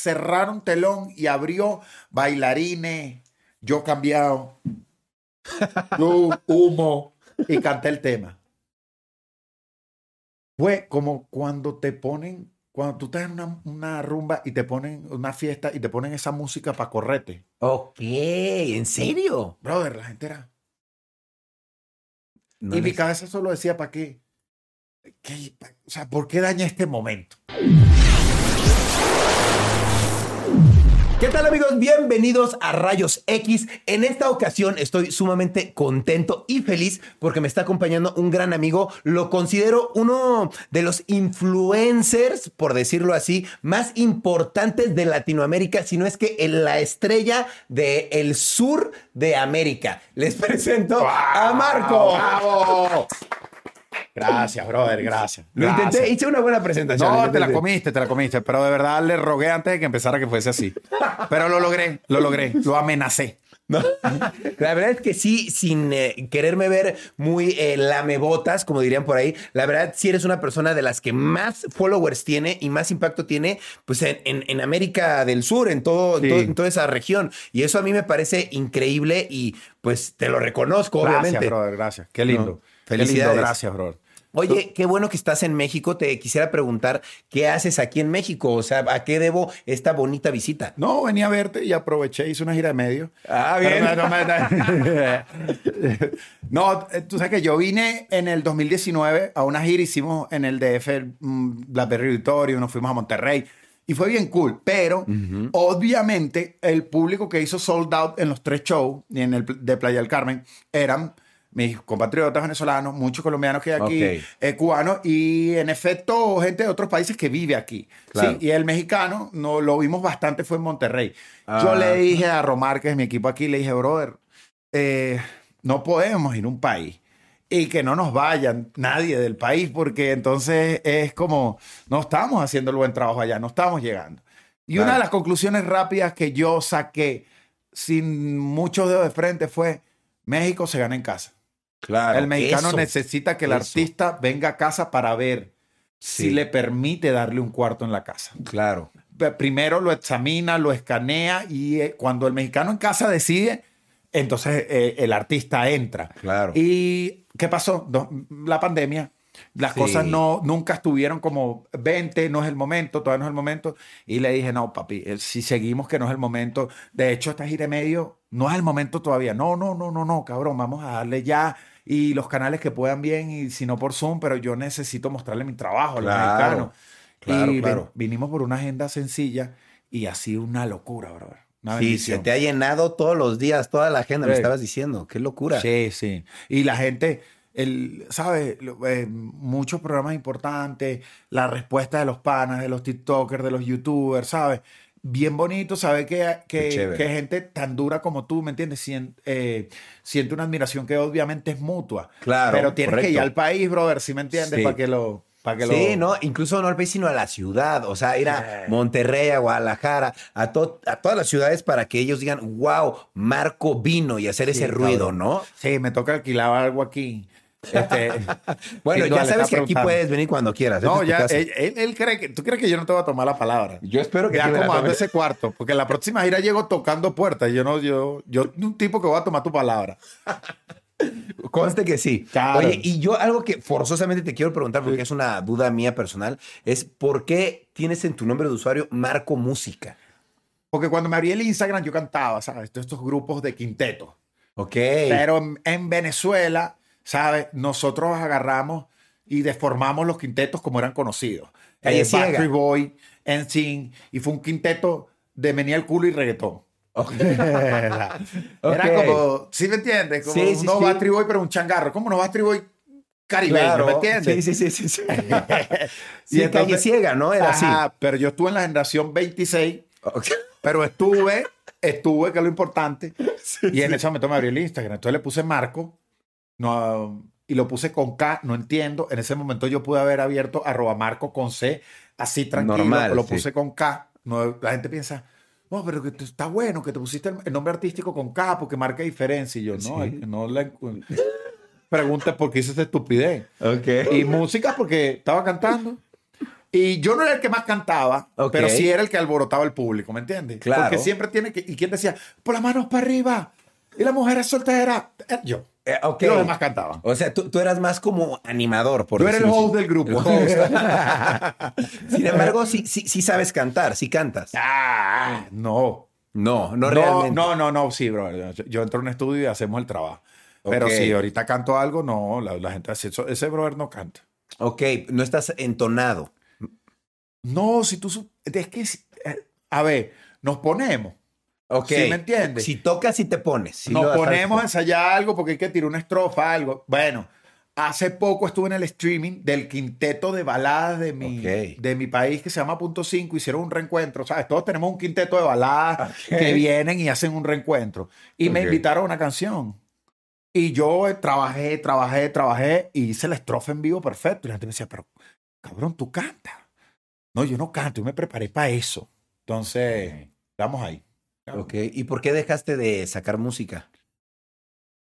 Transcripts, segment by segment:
Cerraron telón y abrió bailarines, yo cambiado, humo, y canté el tema. Fue como cuando te ponen, cuando tú estás en una, una rumba y te ponen una fiesta y te ponen esa música para correte. Ok, ¿en serio? Brother, la gente era. No y mi cabeza solo decía, ¿para qué? ¿Qué? O sea, ¿por qué daña este momento? ¿Qué tal amigos? Bienvenidos a Rayos X. En esta ocasión estoy sumamente contento y feliz porque me está acompañando un gran amigo. Lo considero uno de los influencers, por decirlo así, más importantes de Latinoamérica, si no es que en la estrella del sur de América. Les presento a Marco. ¡Bravo! Gracias, brother, gracias. Lo Gracias. intenté, hice una buena presentación. No, te la comiste, te la comiste, pero de verdad le rogué antes de que empezara que fuese así. Pero lo logré, lo logré, lo amenacé. No. La verdad es que sí, sin eh, quererme ver muy eh, lamebotas, como dirían por ahí, la verdad sí eres una persona de las que más followers tiene y más impacto tiene pues en, en- en América del Sur, en, todo, en Sí. todo- en toda esa región. Y eso a mí me parece increíble y pues te lo reconozco, Gracias, obviamente. brother, gracias. Qué lindo. No, Qué lindo, felicidades. gracias, brother. Oye, qué bueno que estás en México. Te quisiera preguntar, ¿qué haces aquí en México? O sea, ¿a qué debo esta bonita visita? No, venía a verte y aproveché, hice una gira de medio. Ah, Pero no, no me- No, eh, tú sabes que yo vine en el 2019 a una gira, hicimos en el DF mm, Blackberry Auditorio, nos fuimos a Monterrey y fue bien cool, pero obviamente el público que hizo sold out en los tres shows en el de Playa del Carmen eran mis compatriotas venezolanos, muchos colombianos que hay aquí, Ok. eh, cubanos y en efecto gente de otros países que vive aquí. Claro. Sí, y el mexicano no, lo vimos bastante, fue en Monterrey. Yo Ah. le dije a Romar, que es mi equipo aquí, le dije, brother, eh, no podemos ir a un país y que no nos vayan nadie del país, porque entonces es como, no estamos haciendo el buen trabajo allá, no estamos llegando. Y Claro. una de las conclusiones rápidas que yo saqué sin mucho dedo de frente fue, México se gana en casa. Claro. el mexicano eso. necesita que el eso. artista venga a casa para ver Sí. si le permite darle un cuarto en la casa Claro. primero lo examina, lo escanea y eh, cuando el mexicano en casa decide, entonces eh, el artista entra. Claro. ¿Y qué pasó? La pandemia. Las Sí. cosas no, nunca estuvieron como 20, no es el momento, todavía no es el momento. Y le dije, no, papi, eh, si seguimos que no es el momento, de hecho, esta gira y medio no es el momento todavía. No, no, no, no, no, cabrón, vamos a darle ya y los canales que puedan bien y si no por Zoom, pero yo necesito mostrarle mi trabajo a los Claro, mexicanos. claro, y ven- claro. vinimos por una agenda sencilla y así una locura, brother. Una Sí, se te ha llenado todos los días, toda la agenda, me estabas diciendo. Qué locura. Sí, sí. Y la gente, el, ¿sabes? Eh, muchos programas importantes, la respuesta de los panas, de los TikTokers, de los YouTubers, ¿sabes? Bien bonito saber que, que, que gente tan dura como tú, ¿me entiendes? Eh, siente una admiración que obviamente es mutua. Claro, Pero tienes que ir al país, brother, ¿sí me entiendes? Sí. Para que lo... Para que Sí, lo... no, incluso no al país, sino a la ciudad. O sea, ir a Monterrey, a Guadalajara, a, to- a todas las ciudades para que ellos digan, wow, Marco vino y hacer ese ruido, cabrón. ¿no? Sí, me toca alquilar algo aquí. Este, Bueno, sí, ya sabes que aquí puedes venir cuando quieras. No, ya, él, él- cree que, tú crees que yo no te voy a tomar la palabra. Yo espero que Ya sí la acomodando ese cuarto, porque la próxima gira llego tocando puertas. Yo no, yo, yo, un tipo que voy a tomar tu palabra. Conste que sí. Claro. Oye, y yo algo que forzosamente te quiero preguntar, porque es una duda mía personal, es ¿por qué tienes en tu nombre de usuario Marco Música? Porque cuando me abrí el Instagram, yo cantaba, ¿sabes? Todos estos grupos de quinteto. Ok. Pero en, en Venezuela, ¿sabes? Nosotros agarramos y deformamos los quintetos como eran conocidos. Calle Eh, Boy, NSYNC, y fue un quinteto de menía el culo y reggaetón. Era como, ¿sí me entiendes? Como Sí, sí, no sí. Boy, pero un changarro. ¿Cómo no Backstreet Boy caribeño, Claro. ¿me entiendes? Sí, sí, sí, sí. sí. Y entonces- calle ciega, ¿no? Era Ajá, así. pero yo estuve en la generación 26, Ok. pero estuve, estuve, que es lo importante, y en ese momento me abrí el Instagram. Entonces le puse Marco, no, y lo puse con K, no entiendo. En ese momento yo pude haber abierto arroba Marco con C, así tranquilo, Normal, lo sí. puse con K. No, la gente piensa, no, pero que te- está bueno que te pusiste el, el nombre artístico con K porque marca diferencia. Y yo, no, Sí. no la encu- Pregunta por qué hice esa estupidez. Ok. Y música porque estaba cantando. Y yo no era el que más cantaba, pero sí era el que alborotaba el público, ¿me entiendes? Claro. Porque siempre tiene que... ¿Y quién decía? Por las manos para arriba. Y la mujer es soltera. Eh, Yo. Eh, ok. Y los demás cantaban. O sea, tú, tú eras más como animador, por Tú eres el host del grupo. Host. Sin embargo, sí, sí, sí sabes cantar, sí cantas. ah, no. No, no, No, realmente. no, no, no, sí, bro. Yo, yo entro a un estudio y hacemos el trabajo. Pero si ahorita canto algo, no, la, la gente hace eso. Ese brother no canta. Ok, no estás entonado. No, si tú... Es que... eh, A ver, nos ponemos. Ok. ¿Sí me entiendes? Si tocas, sí te pones. Nos ponemos a ensayar algo porque hay que tirar una estrofa, algo. Bueno, hace poco estuve en el streaming del quinteto de baladas de mi, de mi país que se llama Punto 5. Hicieron un reencuentro, ¿sabes? Todos tenemos un quinteto de baladas que vienen y hacen un reencuentro. Y me Ok. invitaron a una canción. Y yo eh, trabajé, trabajé, trabajé y hice la estrofa en vivo perfecto. Y la gente me decía, pero cabrón, tú cantas. No, yo no canto, yo me preparé para eso. Entonces, vamos ahí. Ok, ¿y por qué dejaste de sacar música?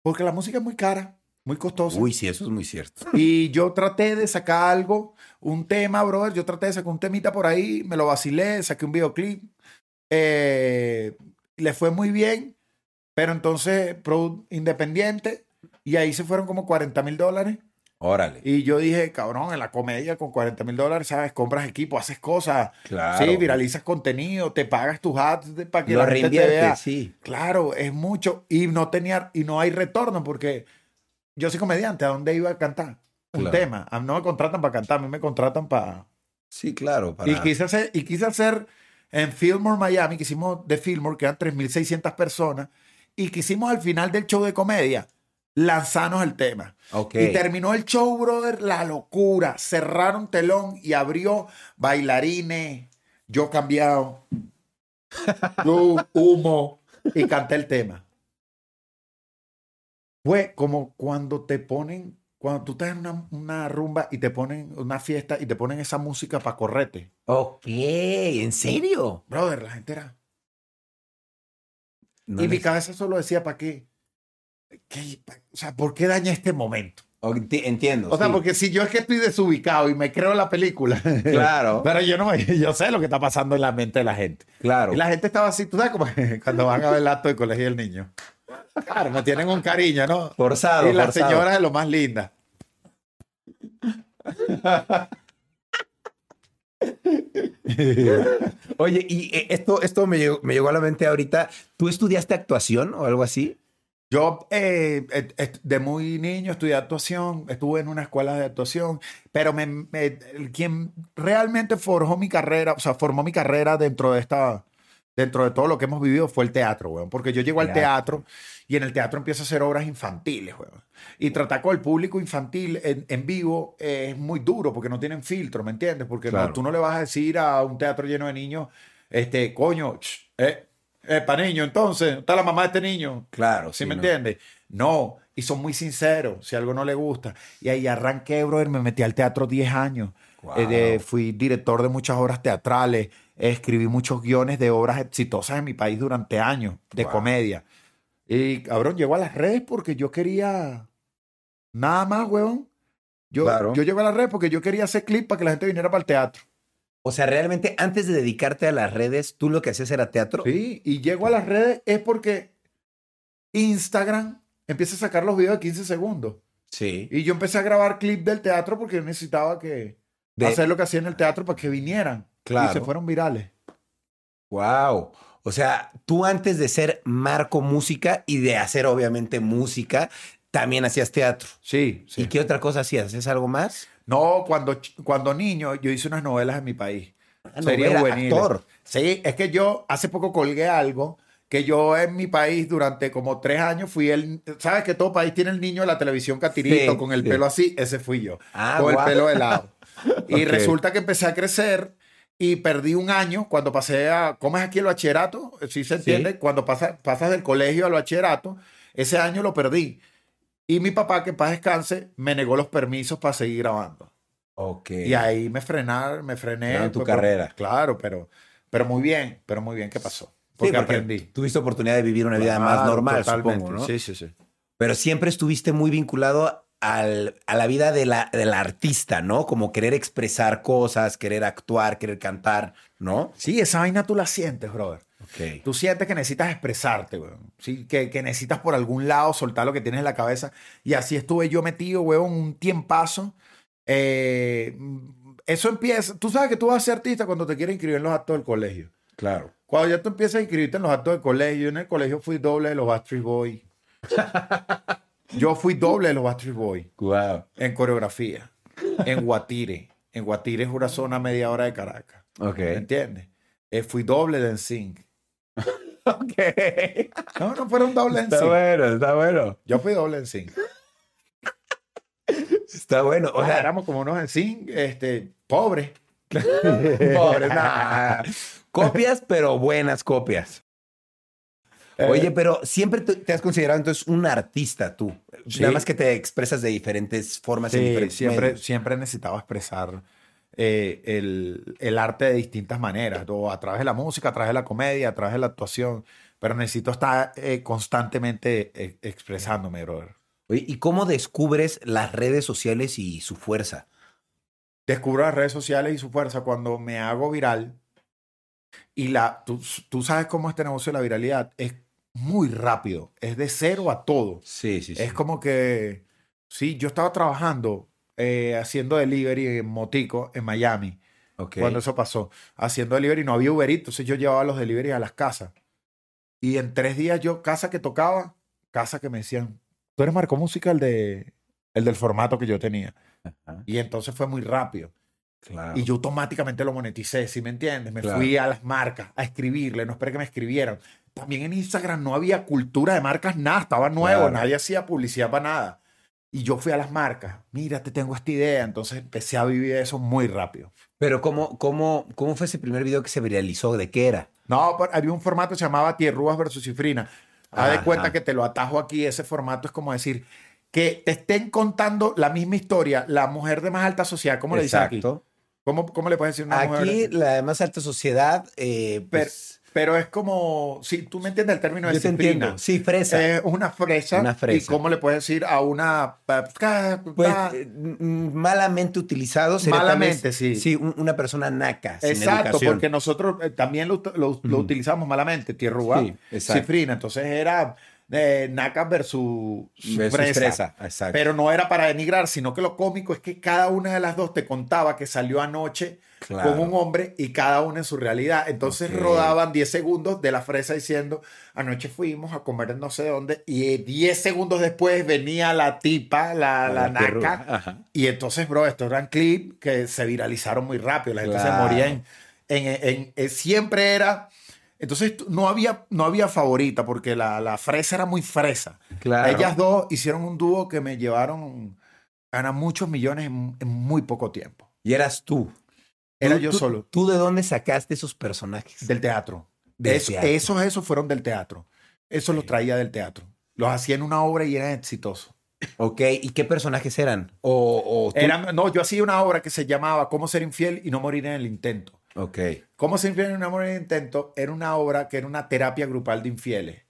Porque la música es muy cara, muy costosa. Uy, sí, eso es muy cierto. Y yo traté de sacar algo, un tema, brother. Yo traté de sacar un temita por ahí, me lo vacilé, saqué un videoclip. Eh, le fue muy bien, pero entonces, pro independiente, y ahí se fueron como 40 mil dólares. Órale. Y yo dije, cabrón, en la comedia con 40 mil dólares, ¿sabes? Compras equipo, haces cosas. Claro. Sí, viralizas contenido, te pagas tus ads para que Lo la gente te vea. sí. Claro, es mucho. Y no tenía, y no hay retorno porque yo soy comediante, ¿a dónde iba a cantar? Un Claro. tema. A mí no me contratan para cantar, a mí me contratan para. Sí, claro. Para... Y quise hacer, y quise hacer en Fillmore Miami, que hicimos de Fillmore, que eran 3.600 personas, y quisimos al final del show de comedia lanzarnos el tema. Y terminó el show, brother, la locura. Cerraron telón y abrió bailarines, yo cambiado, luz, humo, y canté el tema. Fue como cuando te ponen, cuando tú estás en una, una rumba y te ponen una fiesta y te ponen esa música para correte. Ok, ¿en serio? Brother, la gente era. No y mi cabeza solo decía, ¿para qué? O sea, ¿por qué daña este momento? Entiendo. O sea, sí. porque si yo es que estoy desubicado y me creo la película. Claro. Pero yo no, yo sé lo que está pasando en la mente de la gente. Claro. Y la gente estaba así, tú sabes como cuando van a ver el acto de colegio del niño. Claro, me tienen un cariño, ¿no? Forzado, y la forzado. señora es lo más linda. Oye, y eh, esto, esto me, llegó, me llegó a la mente ahorita. ¿Tú estudiaste actuación o algo así? Yo eh, de muy niño estudié actuación, estuve en una escuela de actuación, pero me, me- el- quien realmente forjó mi carrera, o sea, formó mi carrera dentro de esta, dentro de todo lo que hemos vivido fue el teatro, weón. Porque yo llego al Teatro. y en el teatro empiezo a hacer obras infantiles, weón. Y tratar con el público infantil en, en vivo eh, es muy duro porque no tienen filtro, ¿me entiendes? Porque no- tú no le vas a decir a un teatro lleno de niños, este, coño, ch, eh, eh, para niño, entonces, está la mamá de este niño. Claro. ¿Sí, me entiendes? No, y son muy sinceros si algo no le gusta. Y ahí arranqué, brother, me metí al teatro 10 años. Wow. Eh, de- fui director de muchas obras teatrales, escribí muchos guiones de obras exitosas en mi país durante años, de Wow. comedia. Y cabrón, llegó a las redes porque yo quería nada más, weón. Yo, Claro. yo llego a las redes porque yo quería hacer clip para que la gente viniera para el teatro. O sea, realmente antes de dedicarte a las redes, tú lo que hacías era teatro. Sí, y llego a las redes es porque Instagram empieza a sacar los videos de 15 segundos. Sí. Y yo empecé a grabar clip del teatro porque necesitaba que De- hacer lo que hacía en el teatro para que vinieran. Claro. Y se fueron virales. Wow. O sea, tú antes de ser Marco Música y de hacer obviamente música, también hacías teatro. Sí, sí. ¿Y qué otra cosa hacías? ¿Haces algo más? No, cuando, cuando niño yo hice unas novelas en mi país. Sería buenil. actor. Sí, es que yo hace poco colgué algo que yo en mi país durante como tres años fui el, ¿sabes que todo país tiene el niño de la televisión catirito Sí, con el sí. pelo así? Ese fui yo, Ah, con el pelo de lado. Y resulta que empecé a crecer y perdí un año cuando pasé a, ¿cómo es aquí el bachillerato? ¿Sí se entiende? Cuando pasa- pasas del colegio al bachillerato, ese año lo perdí. Y mi papá, que paz descanse, me negó los permisos para seguir grabando. Ok. Y ahí me frenaron, me frené. Frenaron tu pues, por- carrera. Claro, pero, pero muy bien, pero muy bien que pasó. Sí, Porque, porque aprendí. Tuviste oportunidad de vivir una vida más Claro, normal, totalmente. supongo, ¿no? Sí, sí, sí. Pero siempre estuviste muy vinculado al- a la vida de la, del artista, ¿no? Como querer expresar cosas, querer actuar, querer cantar, ¿no? Sí, esa vaina tú la sientes, brother. Tú sientes que necesitas expresarte, weón. Sí, que, que necesitas por algún lado soltar lo que tienes en la cabeza. Y así estuve yo metido, weón, un tiempazo. Eh, eso empieza. Tú sabes que tú vas a ser artista cuando te quieren inscribir en los actos del colegio. Claro. Cuando ya tú empiezas a inscribirte en los actos del colegio, yo en el colegio fui doble de los Backstreet Boys. Yo fui doble de los Backstreet Boys Wow. en coreografía, en Guatire. En Guatire es una zona media hora de Caracas. Ok. ¿Me entiendes? Eh, fui doble de NSYNC. Ok. No, no fueron doble en Está sí. bueno, está bueno. Yo fui doble en sí. Está bueno. O O sea, éramos como unos en sí, este, pobres. Pobre, nah. Copias, pero buenas copias. Eh, Oye, pero siempre te, has considerado entonces un artista tú. Sí. Nada más que te expresas de diferentes formas en sí, diferentes siempre, medios. siempre he necesitado expresar eh, el, el arte de distintas maneras, o a través de la música, a través de la comedia, a través de la actuación, pero necesito estar eh, constantemente eh, expresándome, brother. ¿y cómo descubres las redes sociales y su fuerza? Descubro las redes sociales y su fuerza cuando me hago viral. Y la, tú, tú sabes cómo este negocio de la viralidad es muy rápido, es de cero a todo. Sí, sí, Es como que, sí, yo estaba trabajando eh, haciendo delivery en Motico, en Miami, cuando eso pasó. Haciendo delivery, no había Uber Eats, entonces yo llevaba los delivery a las casas. Y en tres días yo, casa que tocaba, casa que me decían, tú eres Marco Música, el, de, el del formato que yo tenía. Ajá, Y entonces fue muy rápido. claro. Y yo automáticamente lo moneticé, ¿sí me entiendes? Me Claro. fui a las marcas a escribirle, no esperé que me escribieran. También en Instagram no había cultura de marcas, nada, estaba nuevo, Claro. nadie hacía publicidad para nada. Y yo fui a las marcas, mira, te tengo esta idea. Entonces empecé a vivir eso muy rápido. Pero ¿cómo, cómo, ¿cómo fue ese primer video que se viralizó? ¿De qué era? No, había un formato que se llamaba Tierrúas versus Cifrina. Haz de cuenta que te lo atajo aquí. Ese formato es como decir que te estén contando la misma historia, la mujer de más alta sociedad. ¿Cómo le dicen aquí? ¿Cómo, cómo le puedes decir una mujer? Aquí, la de más alta sociedad, eh, pues, pero es como, si tú me entiendes el término de yo te entiendo. Sí, fresa. Es una fresa. Una fresa. ¿Y cómo le puedes decir a una... Pues eh, malamente utilizado. sería tal Malamente, vez, sí. Sí, un- una persona naca. sin Exacto, educación. porque nosotros eh, también lo, lo- utilizamos malamente, tierrúa, Sí, exacto. cifrina. Entonces era eh, naca versus, Versus fresa. fresa, exacto. Pero no era para denigrar, sino que lo cómico es que cada una de las dos te contaba que salió anoche Claro. con un hombre y cada una en su realidad. Entonces Ok. rodaban 10 segundos de la fresa diciendo, anoche fuimos a comer no sé dónde y 10 segundos después venía la tipa, la, la, naca. Y entonces, bro, estos eran clips que se viralizaron muy rápido. La gente Claro. se moría en, en- en- en- Siempre era... Entonces no había, no había favorita porque la, la fresa era muy fresa. Claro. Ellas dos hicieron un dúo que me llevaron a ganar muchos millones en, en muy poco tiempo. Y eras tú. Era yo tú- solo. ¿Tú de dónde sacaste esos personajes? Del teatro. Del Eso- teatro. Esos, esos fueron del teatro. Eso los traía del teatro. Los hacía en una obra y eran exitosos. Ok, ¿y qué personajes eran? O, o Eran, no, yo hacía una obra que se llamaba Cómo ser infiel y no morir en el intento. Ok. Cómo ser infiel y no morir en el intento era una obra que era una terapia grupal de infieles.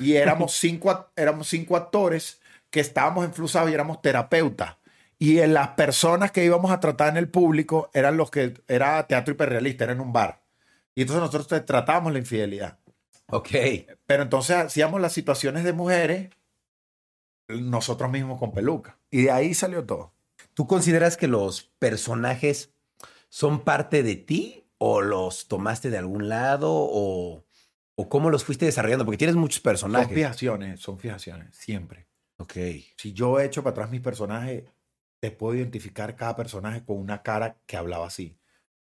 Y éramos cinco, éramos cinco actores que estábamos enflusados y éramos terapeutas. Y en las personas que íbamos a tratar en el público eran los que era teatro hiperrealista, era en un bar. Y entonces nosotros te- tratábamos la infidelidad. Ok. Pero entonces hacíamos las situaciones de mujeres nosotros mismos con peluca. Y de ahí salió todo. ¿Tú consideras que los personajes son parte de ti o los tomaste de algún lado o, o cómo los fuiste desarrollando? Porque tienes muchos Son personajes. fijaciones, son fijaciones, siempre. Ok. Si yo echo para atrás mis personajes, te puedo identificar cada personaje con una cara que hablaba así.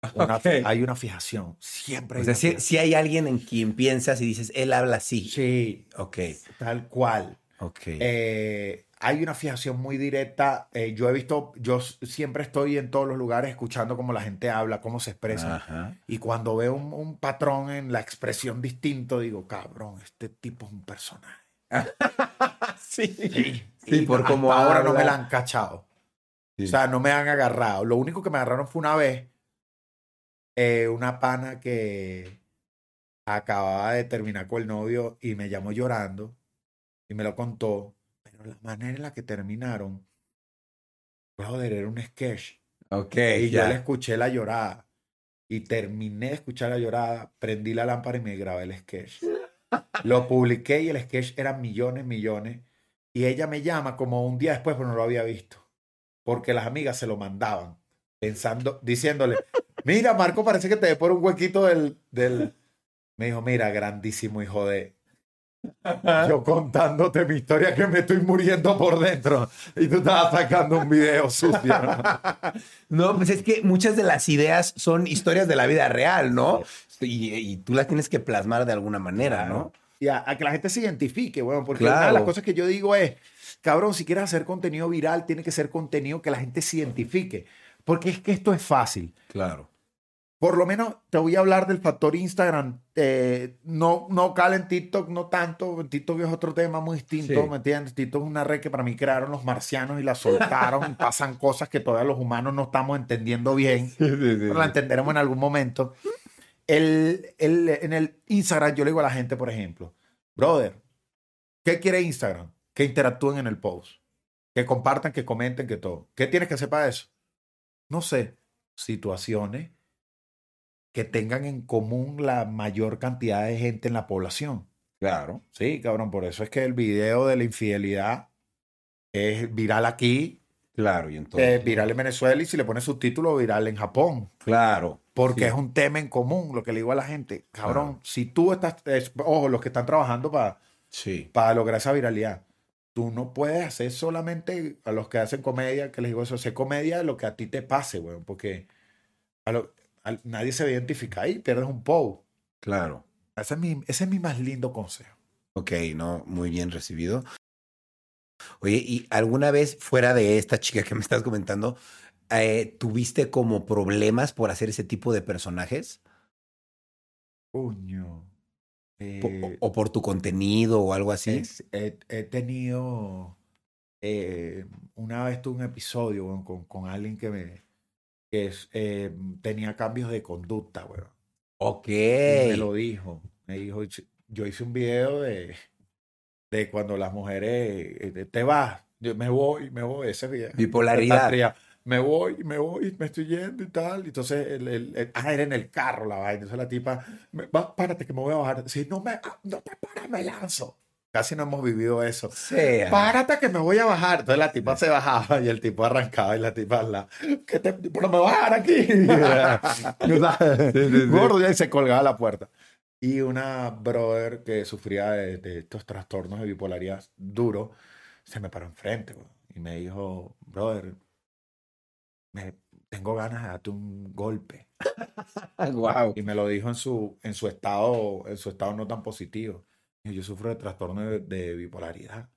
Una- Ok. hay una fijación. Siempre hay O sea, si, fijación. hay alguien en quien piensas y dices, él habla así. Sí, Ok, tal cual. ok. Eh, hay una fijación muy directa. Eh, yo he visto, yo siempre estoy en todos los lugares escuchando cómo la gente habla, cómo se expresa. Ajá. Y cuando veo un, un patrón en la expresión distinto, digo, cabrón, este tipo es un personaje. Sí. Sí, Sí, por cómo ahora no me la han cachado. Sí. O sea, no me han agarrado. Lo único que me agarraron fue una vez, eh, una pana que acababa de terminar con el novio y me llamó llorando y me lo contó. Pero la manera en la que terminaron, brother, era un sketch. Ok, Y yo ya. le escuché la llorada. Y terminé de escuchar la llorada, prendí la lámpara y me grabé el sketch. Lo publiqué y el sketch era millones, millones. Y ella me llama como un día después, pero no lo había visto. Porque las amigas se lo mandaban, pensando, diciéndole, mira, Marco, parece que te ve por un huequito del, del... Me dijo, mira, grandísimo hijo de... Yo contándote mi historia que me estoy muriendo por dentro. Y tú estabas sacando un video sucio. ¿no? No, pues es que muchas de las ideas son historias de la vida real, ¿no? Y, y tú las tienes que plasmar de alguna manera, ¿no? Y a, a que la gente se identifique, bueno, porque una de las Claro. cosas que yo digo es, cabrón, si quieres hacer contenido viral, tiene que ser contenido que la gente se identifique. Porque es que esto es fácil. Claro. Por lo menos te voy a hablar del factor Instagram. Eh, no, no cala en TikTok, no tanto. TikTok es otro tema muy distinto, Sí. ¿me entiendes? TikTok es una red que para mí crearon los marcianos y la soltaron. y pasan cosas que todavía los humanos no estamos entendiendo bien. Pero la entenderemos en algún momento. El, el- en el Instagram yo le digo a la gente, por ejemplo, brother, ¿qué quiere Instagram? Que interactúen en el post, que compartan, que comenten, que todo. ¿Qué tienes que hacer para eso? No sé, situaciones que tengan en común la mayor cantidad de gente en la población. Claro. Sí, cabrón, por eso es que el video de la infidelidad es viral aquí, Claro, y entonces. es viral en Venezuela y si le pones subtítulo, viral en Japón. Claro. Porque Sí. es un tema en común, lo que le digo a la gente. Cabrón, Claro. si tú estás, es- ojo, los que están trabajando para Sí. lograr esa viralidad, tú no puedes hacer solamente a los que hacen comedia, que les digo eso, hacer comedia lo que a ti te pase, weón, porque a lo- a- nadie se va a identificar y pierdes un post. Claro. Ese es mi, ese es mi más lindo consejo. Ok, no, muy bien recibido. Oye, ¿y alguna vez fuera de esta chica que me estás comentando, eh, tuviste como problemas por hacer ese tipo de personajes? Coño. Eh, o, o por tu contenido o algo así? es- he, he tenido eh, una vez tuve un episodio con, con alguien que me que es, eh, tenía cambios de conducta, weón. Ok. Y me lo dijo. Me dijo, yo hice un video de, de cuando las mujeres te vas, yo me voy, me voy, ese video. Bipolaridad. Me voy, me voy, me estoy yendo y tal. Entonces, el, el- el- ah, era en el carro la vaina. Entonces la tipa, me- va, párate que me voy a bajar. Si no, me, ah, no te paras, me lanzo. Casi no hemos vivido eso. Párate que me voy a bajar. Entonces la tipa se bajaba y el tipo arrancaba y la tipa la que te pero me voy a bajar aquí. Gordo ya y se colgaba la puerta. Y una brother que sufría de, de estos trastornos de bipolaridad duro se me paró enfrente güey, y me dijo, brother, me, tengo ganas de darte un golpe. wow. Y me lo dijo en su, en su estado, en su estado no tan positivo. Yo sufro de trastorno de, de bipolaridad.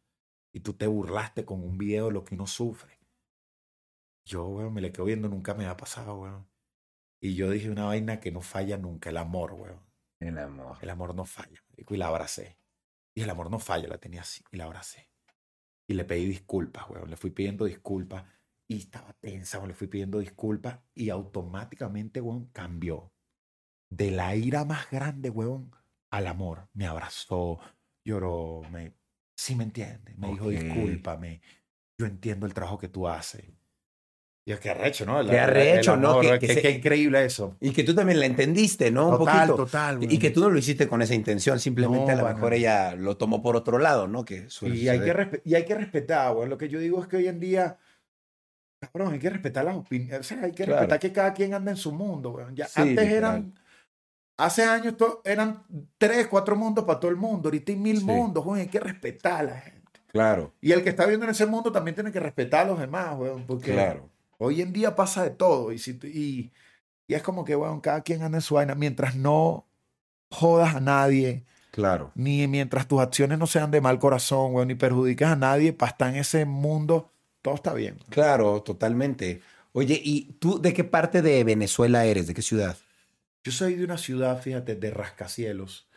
Y tú te burlaste con un video de lo que uno sufre. Yo, weón, me le quedo viendo, nunca me ha pasado, weón. Y yo dije una vaina que no falla nunca, el amor, weón. El amor. El amor no falla. Y la abracé. Y el amor no falla, la tenía así. Y la abracé. Y le pedí disculpas, weón. Le fui pidiendo disculpas. Y estaba tensa. Le fui pidiendo disculpas. Y automáticamente, weón, cambió. De la ira más grande, weón, al amor. Me abrazó, lloró, me... Sí me entiende. Me dijo, Ok. discúlpame. Yo entiendo el trabajo que tú haces. Y es que arrecho, ¿no? El arrecho, ¿no? Que- qué- que se- increíble eso. Y que tú también la entendiste, ¿no? Un Total, poquito. total. Y weón. que tú no lo hiciste con esa intención, simplemente No, a lo mejor ella lo tomó por otro lado, ¿no? Que Y hay, que y hay que respetar, güey. Lo que yo digo es que hoy en día, cabrón, hay que respetar las opiniones. O sea, hay que Claro. respetar que cada quien anda en su mundo, güey. Ya, Sí, antes literal. eran, hace años eran tres, cuatro mundos para todo el mundo. Ahorita hay mil Sí. mundos, güey. Hay que respetar a la gente. Claro, Y el que está viendo en ese mundo también tiene que respetar a los demás, güey. Porque claro. hoy en día pasa de todo. Y, si, y Y es como que, bueno, cada quien anda en su vaina. Mientras no jodas a nadie, Claro. ni mientras tus acciones no sean de mal corazón, weón, ni perjudiques a nadie, para estar en ese mundo, todo está bien. Claro, totalmente. Oye, ¿y tú de qué parte de Venezuela eres? ¿De qué ciudad? Yo soy de una ciudad, fíjate, de rascacielos,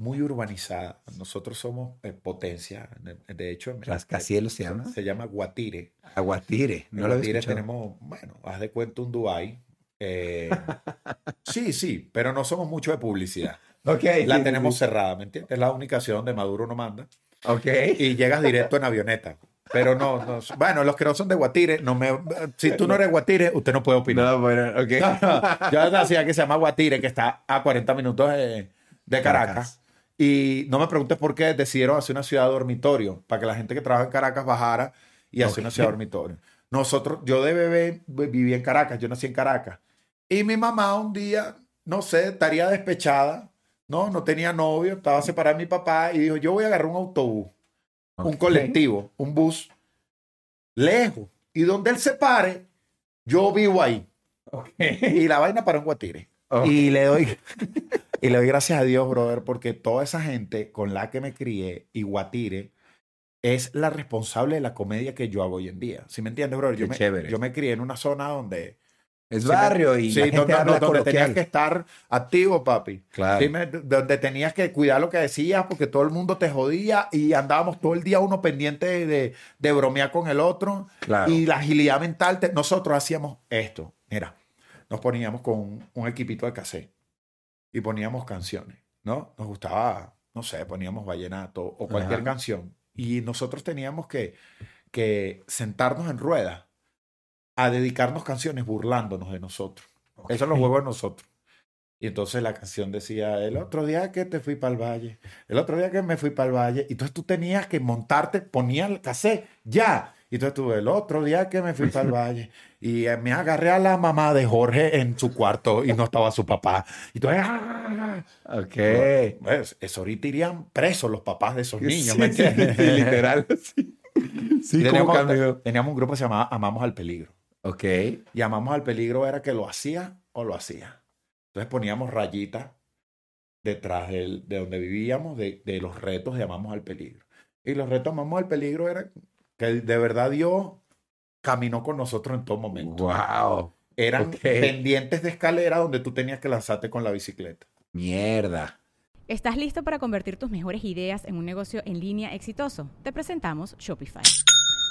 muy urbanizada. Nosotros somos eh, potencia. De- hecho, ¿Rascacielos se llama? Se llama Guatire. Aguatire. No En lo Guatire tenemos, bueno, haz de cuenta un Dubai. Eh, sí, sí, pero no somos mucho de publicidad. Ok. La sí, tenemos sí. cerrada, ¿me entiendes? Es la única ciudad donde Maduro no manda. Ok. Y llegas directo en avioneta. Pero no, no, bueno, los que no son de Guatire, no me, si tú no eres Guatire, usted no puede opinar. No, ok. No, no. Yo decía que se llama Guatire, que está a 40 minutos de, de Caracas. Caracas. Y no me preguntes por qué decidieron hacer una ciudad dormitorio, para que la gente que trabaja en Caracas bajara y hacer una ciudad dormitorio. Nosotros, yo de bebé vi- viví en Caracas, yo nací en Caracas. Y mi mamá un día, no sé, estaría despechada, ¿no? No tenía novio, estaba separada de mi papá y dijo, yo voy a agarrar un autobús, un colectivo, un bus, lejos. Y donde él se pare, yo vivo ahí. Y la vaina paró en Guatire. Y le doy y le doy gracias a Dios, brother, porque toda esa gente con la que me crié y Guatire es la responsable de la comedia que yo hago hoy en día. ¿Sí me entiendes, brother? Yo Qué me, chévere. yo me crié en una zona donde Es barrio y sí, la gente donde, habla donde tenías que estar activo, papi. Claro. Sí, me- donde tenías que cuidar lo que decías porque todo el mundo te jodía y andábamos todo el día uno pendiente de, de, de bromear con el otro. Claro. Y la agilidad mental, te- nosotros hacíamos esto. Mira, nos poníamos con un, un equipito de cassette y poníamos canciones, ¿no? Nos gustaba, no sé, poníamos vallenato o cualquier Ajá. canción. Y nosotros teníamos que, que sentarnos en ruedas a dedicarnos canciones burlándonos de nosotros. Eso son los juegos de nosotros. Y entonces la canción decía, el otro día que te fui para el valle, el otro día que me fui para el valle. Y entonces tú tenías que montarte, ponías el cassette, ya. Y entonces tú, el otro día que me fui para el valle. Y eh, me agarré a la mamá de Jorge en su cuarto y no estaba su papá. Y tú, ¡ah! Ok. Pues, eso ahorita irían presos los papás de esos niños, Sí, ¿me entiendes? sí, literal. Sí, sí Y ¿cómo teníamos, teníamos un grupo que se llamaba Amamos al Peligro. Ok. Y Amamos al Peligro era que lo hacía o lo hacía. Entonces poníamos rayitas detrás del- de donde vivíamos de, de los retos de Amamos al Peligro. Y los retos Amamos al Peligro era que de verdad Dios caminó con nosotros en todo momento. Wow. Eran pendientes de escalera donde tú tenías que lanzarte con la bicicleta. Mierda. ¿Estás listo para convertir tus mejores ideas en un negocio en línea exitoso? Te presentamos Shopify.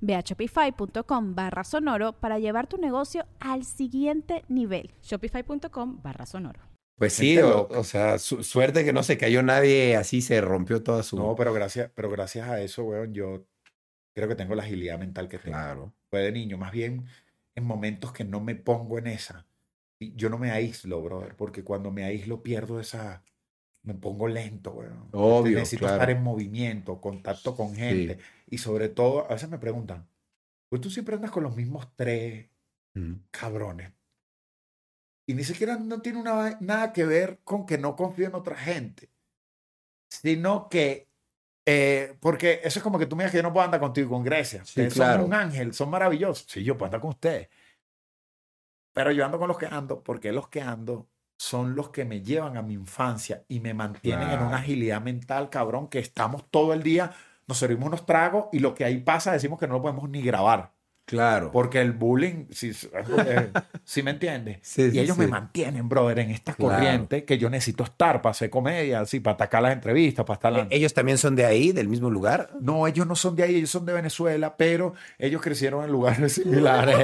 Ve a shopify.com barra sonoro para llevar tu negocio al siguiente nivel. Shopify.com barra sonoro. Pues sí, o, o sea, su- suerte que no se cayó nadie, así se rompió toda su... No, pero gracias, pero gracias a eso, weón, yo creo que tengo la agilidad mental que tengo. Claro. Fue de niño, más bien en momentos que no me pongo en esa. Yo no me aíslo, brother, porque cuando me aíslo pierdo esa... Me pongo lento, weón. Obvio, Necesito claro. estar en movimiento, contacto con gente. Y sobre todo, a veces me preguntan, pues tú siempre andas con los mismos tres Mm. cabrones. Y ni siquiera no tiene una nada que ver con que no confío en otra gente, sino que, eh, porque eso es como que tú me digas que yo no puedo andar contigo con Grecia. Sí, claro. son un ángel, son maravillosos. Sí, yo puedo andar con ustedes. Pero yo ando con los que ando, porque los que ando son los que me llevan a mi infancia y me mantienen en una agilidad mental, cabrón, que estamos todo el día, nos servimos unos tragos y lo que ahí pasa decimos que no lo podemos ni grabar. Claro. Porque el bullying, si, eh, ¿sí me entiendes? Sí, y ellos me mantienen, brother, en esta Claro. corriente que yo necesito estar para hacer comedia, así, para atacar las entrevistas, para estar... la- ¿Ellos también son de ahí, del mismo lugar? No, ellos no son de ahí, ellos son de Venezuela, pero ellos crecieron en lugares similares.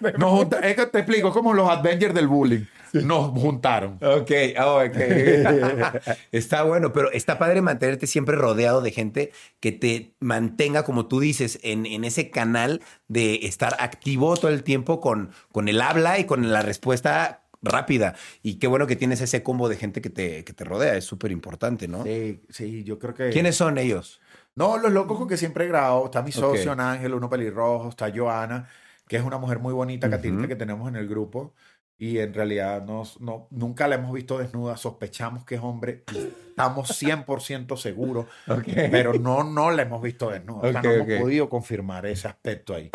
Junta- es que te explico, como los Avengers del bullying. Nos juntaron. Ok, ah, ok. está bueno, pero está padre mantenerte siempre rodeado de gente que te mantenga, como tú dices, en, en ese canal de estar activo todo el tiempo con, con el habla y con la respuesta rápida. Y qué bueno que tienes ese combo de gente que te, que te rodea, es súper importante, ¿no? Sí, sí, yo creo que... ¿Quiénes son ellos? No, los locos con que siempre he grabado. Está mi socio. Ángel, uno pelirrojo. Está Joana, que es una mujer muy bonita, Catirita, Ujú. que tenemos en el grupo. Y en realidad no, no, nunca la hemos visto desnuda. Sospechamos que es hombre. Estamos 100% seguros. Pero no, no la hemos visto desnuda. O sea, no hemos podido confirmar ese aspecto ahí.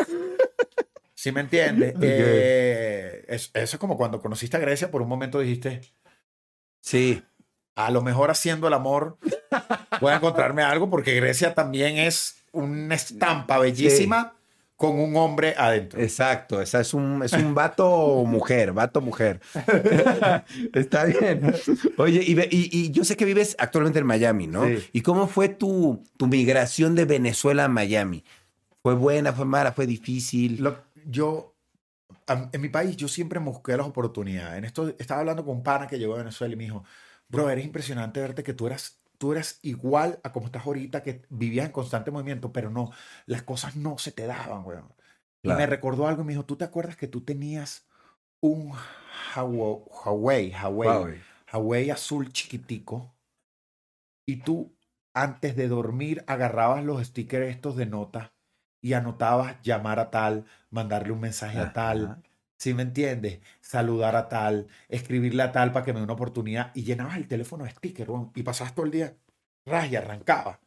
¿Sí me entiendes? Eh, es- eso es como cuando conociste a Grecia, por un momento dijiste, Sí, a lo mejor haciendo el amor voy a encontrarme algo, porque Grecia también es una estampa bellísima con un hombre adentro. exacto. Esa es un, es un vato mujer, vato mujer. Está bien. Oye, y, y- y yo sé que vives actualmente en Miami, ¿no? Sí. ¿Y cómo fue tu, tu migración de Venezuela a Miami? ¿Fue buena, fue mala, fue difícil? Lo- yo, en mi país, yo siempre busqué las oportunidades. En esto, estaba hablando con un pana que llegó de Venezuela y me dijo, bro, eres impresionante verte que tú eras, tú eras igual a como estás ahorita, que vivías en constante movimiento, pero no, las cosas no se te daban, weón. Y me recordó algo y me dijo, ¿tú te acuerdas que tú tenías un Huawei, Huawei, Huawei. Huawei azul chiquitico y tú antes de dormir agarrabas los stickers estos de nota y anotabas llamar a tal, mandarle un mensaje a tal, Ajá. ¿Sí me entiendes? Saludar a tal, escribirle a tal para que me dé una oportunidad y llenabas el teléfono de stickers weón, y pasabas todo el día, ras, y arrancaba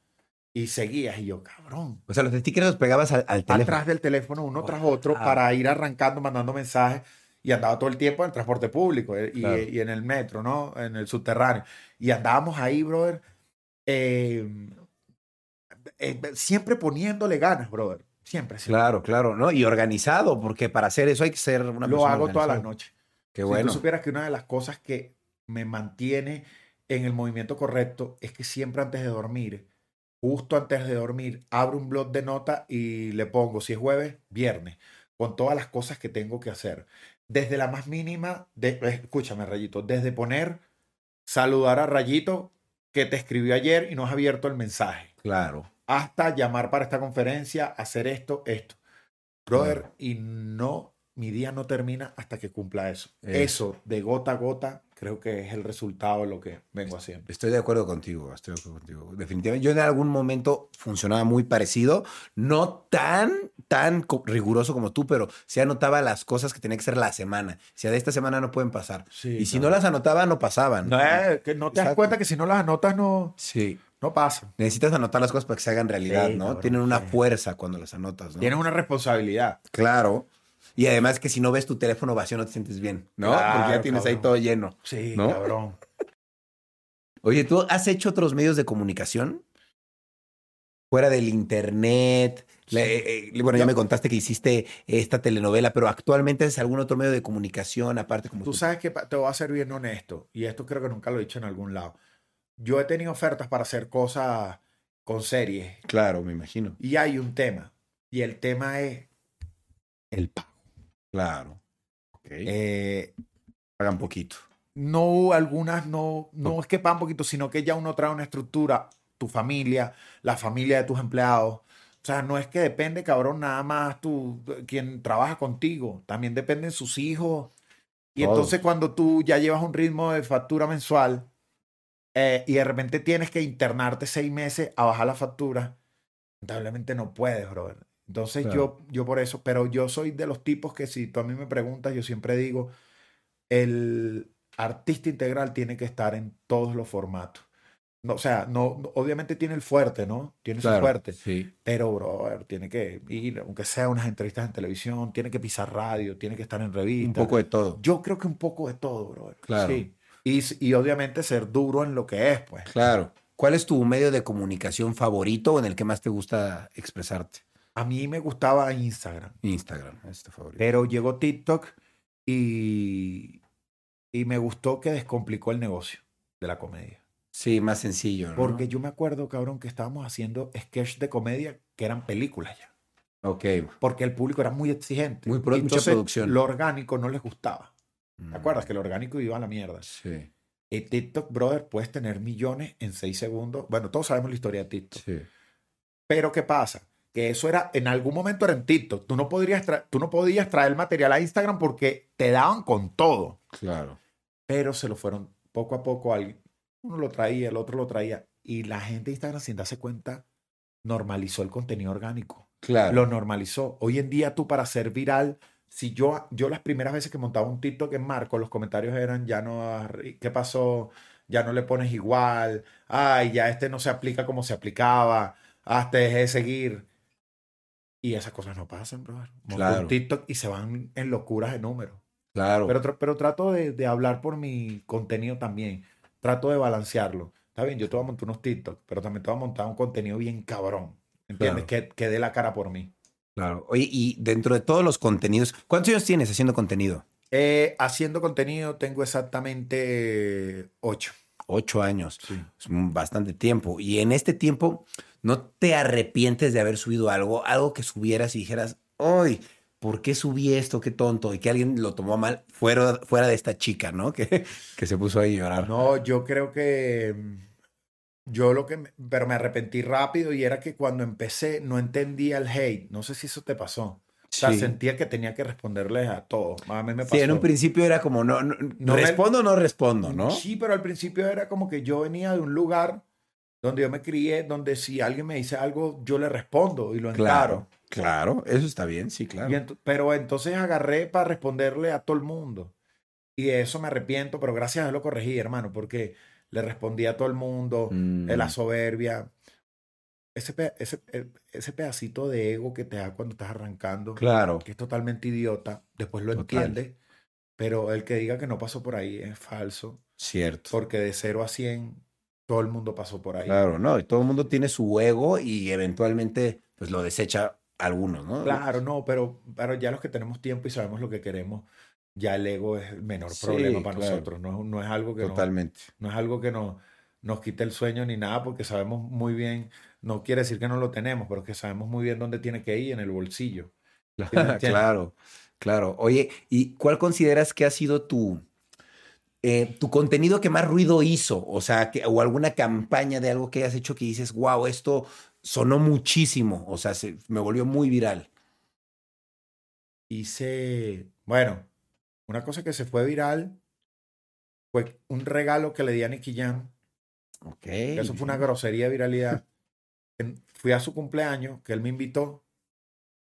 y seguías y yo, cabrón. O sea, los stickers los pegabas al, al teléfono. Atrás del teléfono, uno tras otro, para ir arrancando, mandando mensajes. Y andaba todo el tiempo en el transporte público eh, y, Claro. y en el metro, ¿no? En el subterráneo. Y andábamos ahí, brother, eh, eh, siempre poniéndole ganas, brother. Siempre, siempre. Claro, claro, ¿no? Y organizado, porque para hacer eso hay que ser una Lo persona hago todas las organizada. noches. Qué Si bueno. tú supieras que una de las cosas que me mantiene en el movimiento correcto es que siempre antes de dormir, justo antes de dormir, abro un blog de notas y le pongo, si es jueves, viernes, con todas las cosas que tengo que hacer. Desde la más mínima, de, escúchame, Rayito, desde poner, saludar a Rayito que te escribió ayer y no has abierto el mensaje, Claro. Hasta llamar para esta conferencia, hacer esto, esto. Brother, y no, mi día no termina hasta que cumpla eso. Eso. Eso, de gota a gota, creo que es el resultado de lo que vengo haciendo. Estoy de acuerdo contigo, estoy de acuerdo contigo. Definitivamente, yo en algún momento funcionaba muy parecido, no tan, tan riguroso como tú, pero sí anotaba las cosas que tenía que ser la semana. Si de esta semana no pueden pasar. Sí, y si no las anotaba, no pasaban. No, es que no te das cuenta que si no las anotas no, Sí. No pasa. Necesitas anotar las cosas para que se hagan realidad, Sí, ¿no? cabrón, Tienen una sí. fuerza cuando las anotas, ¿no? Tienes una responsabilidad. Claro. Y además que si no ves tu teléfono vacío no te sientes bien, ¿no? Porque ya tienes ahí todo lleno. Sí, ¿No? cabrón. Oye, ¿tú has hecho otros medios de comunicación? Fuera del internet. La- eh, eh, bueno, ya me contaste que hiciste esta telenovela, pero actualmente haces algún otro medio de comunicación aparte como Tú sabes que te voy a ser bien honesto, y esto creo que nunca lo he dicho en algún lado. Yo he tenido ofertas para hacer cosas con series, Claro, me imagino. y hay un tema, y el tema es el pago. Claro. Ok. Eh, Pagan poquito. no, algunas no, no es que pagan poquito, sino que ya uno trae una estructura, tu familia, la familia de tus empleados. O sea, no es que depende, cabrón, nada más tú, quien trabaja contigo, también dependen sus hijos. Y Todo. entonces cuando tú ya llevas un ritmo de factura mensual eh, y de repente tienes que internarte seis meses a bajar la factura, lamentablemente no puedes, brother. Entonces Claro. yo, yo por eso, pero yo soy de los tipos que si tú a mí me preguntas, yo siempre digo, el artista integral tiene que estar en todos los formatos. No, o sea, no, no- obviamente tiene el fuerte, ¿no? Tiene su fuerte. Sí. Pero, brother, tiene que ir, aunque sea unas entrevistas en televisión, tiene que pisar radio, tiene que estar en Un revistas. poco de todo. Yo creo que un poco de todo, brother. Claro. Sí. Y, y obviamente ser duro en lo que es, pues. Claro. ¿Cuál es tu medio de comunicación favorito o en el que más te gusta expresarte? A mí me gustaba Instagram. Instagram, es tu favorito. Pero llegó TikTok y, y me gustó que descomplicó el negocio de la comedia. Sí, más sencillo, ¿no? Porque yo me acuerdo, cabrón, que estábamos haciendo sketches de comedia que eran películas ya. Ok. Porque el público era muy exigente. Muy pro- mucha producción. Lo orgánico no les gustaba. Mm. ¿Te acuerdas que lo orgánico iba a la mierda? Sí, Y TikTok, brother, puedes tener millones en seis segundos. Bueno, todos sabemos la historia de TikTok. sí. Pero ¿qué pasa? Que eso era, en algún momento era en TikTok. Tú no, podrías tú no podías traer material a Instagram porque te daban con todo. Claro. Pero se lo fueron poco a poco. Alguien, uno lo traía, el otro lo traía. Y la gente de Instagram, sin darse cuenta, normalizó el contenido orgánico. Claro. Lo normalizó. Hoy en día tú para ser viral, si yo, yo las primeras veces que montaba un TikTok en Marco, los comentarios eran, ya no, ¿qué pasó? Ya no le pones igual. Ay, ya este no se aplica como se aplicaba. Hasta dejé de seguir. Y esas cosas no pasan, brother. Monto Claro. un TikTok y se van en locuras de números. Claro. Pero, pero trato de, de hablar por mi contenido también. Trato de balancearlo. Está bien, yo te voy a montar unos TikTok, pero también te voy a montar un contenido bien cabrón. ¿Entiendes? Que, que dé la cara por mí. Claro. Oye, y dentro de todos los contenidos, ¿cuántos años tienes haciendo contenido? Eh, haciendo contenido tengo exactamente ocho. Ocho años. Sí. Es bastante tiempo. Y en este tiempo, ¿no te arrepientes de haber subido algo? Algo que subieras y dijeras, ¡ay! ¿Por qué subí esto? Qué tonto. Y que alguien lo tomó mal fuera, fuera de esta chica, ¿no? Que, que se puso ahí a llorar. No, yo creo que yo lo que, me- pero me arrepentí rápido y era que cuando empecé no entendía el hate. No sé si eso te pasó. O sea, Sí. sentía que tenía que responderles a todo. A mí me pasó. Sí, en un principio era como, no, no, No respondo o no respondo, ¿no? Sí, pero al principio era como que yo venía de un lugar donde yo me crié, donde si alguien me dice algo, yo le respondo y lo encaro. Claro, claro, eso está bien, sí, claro. Ent- pero entonces agarré para responderle a todo el mundo. Y de eso me arrepiento, pero gracias a Dios lo corregí, hermano, porque le respondí a todo el mundo, Mm. la soberbia. Ese, ese, eh, ese pedacito de ego que te da cuando estás arrancando, Claro, que es totalmente idiota, después lo Total. entiende, pero el que diga que no pasó por ahí es falso. cierto. Porque de 0 a 100, todo el mundo pasó por ahí. Claro, no, y todo el mundo tiene su ego y eventualmente pues lo desecha algunos, ¿no? Claro, no, pero, pero ya los que tenemos tiempo y sabemos lo que queremos, ya el ego es el menor Sí, problema para claro. nosotros. No, es- no es algo que, nos, Totalmente. no es algo que nos, nos quite el sueño ni nada, porque sabemos muy bien, no quiere decir que no lo tenemos, pero que sabemos muy bien dónde tiene que ir en el bolsillo. Claro, claro. Oye, ¿y cuál consideras que ha sido tu, eh, tu contenido que más ruido hizo? O sea, que, o alguna campaña de algo que hayas hecho que dices, wow, esto sonó muchísimo, o sea, se, me volvió muy viral. Hice, bueno, una cosa que se fue viral fue un regalo que le di a Nicky Jam. Ok. Eso fue una grosería de viralidad. Fui a su cumpleaños, que él me invitó.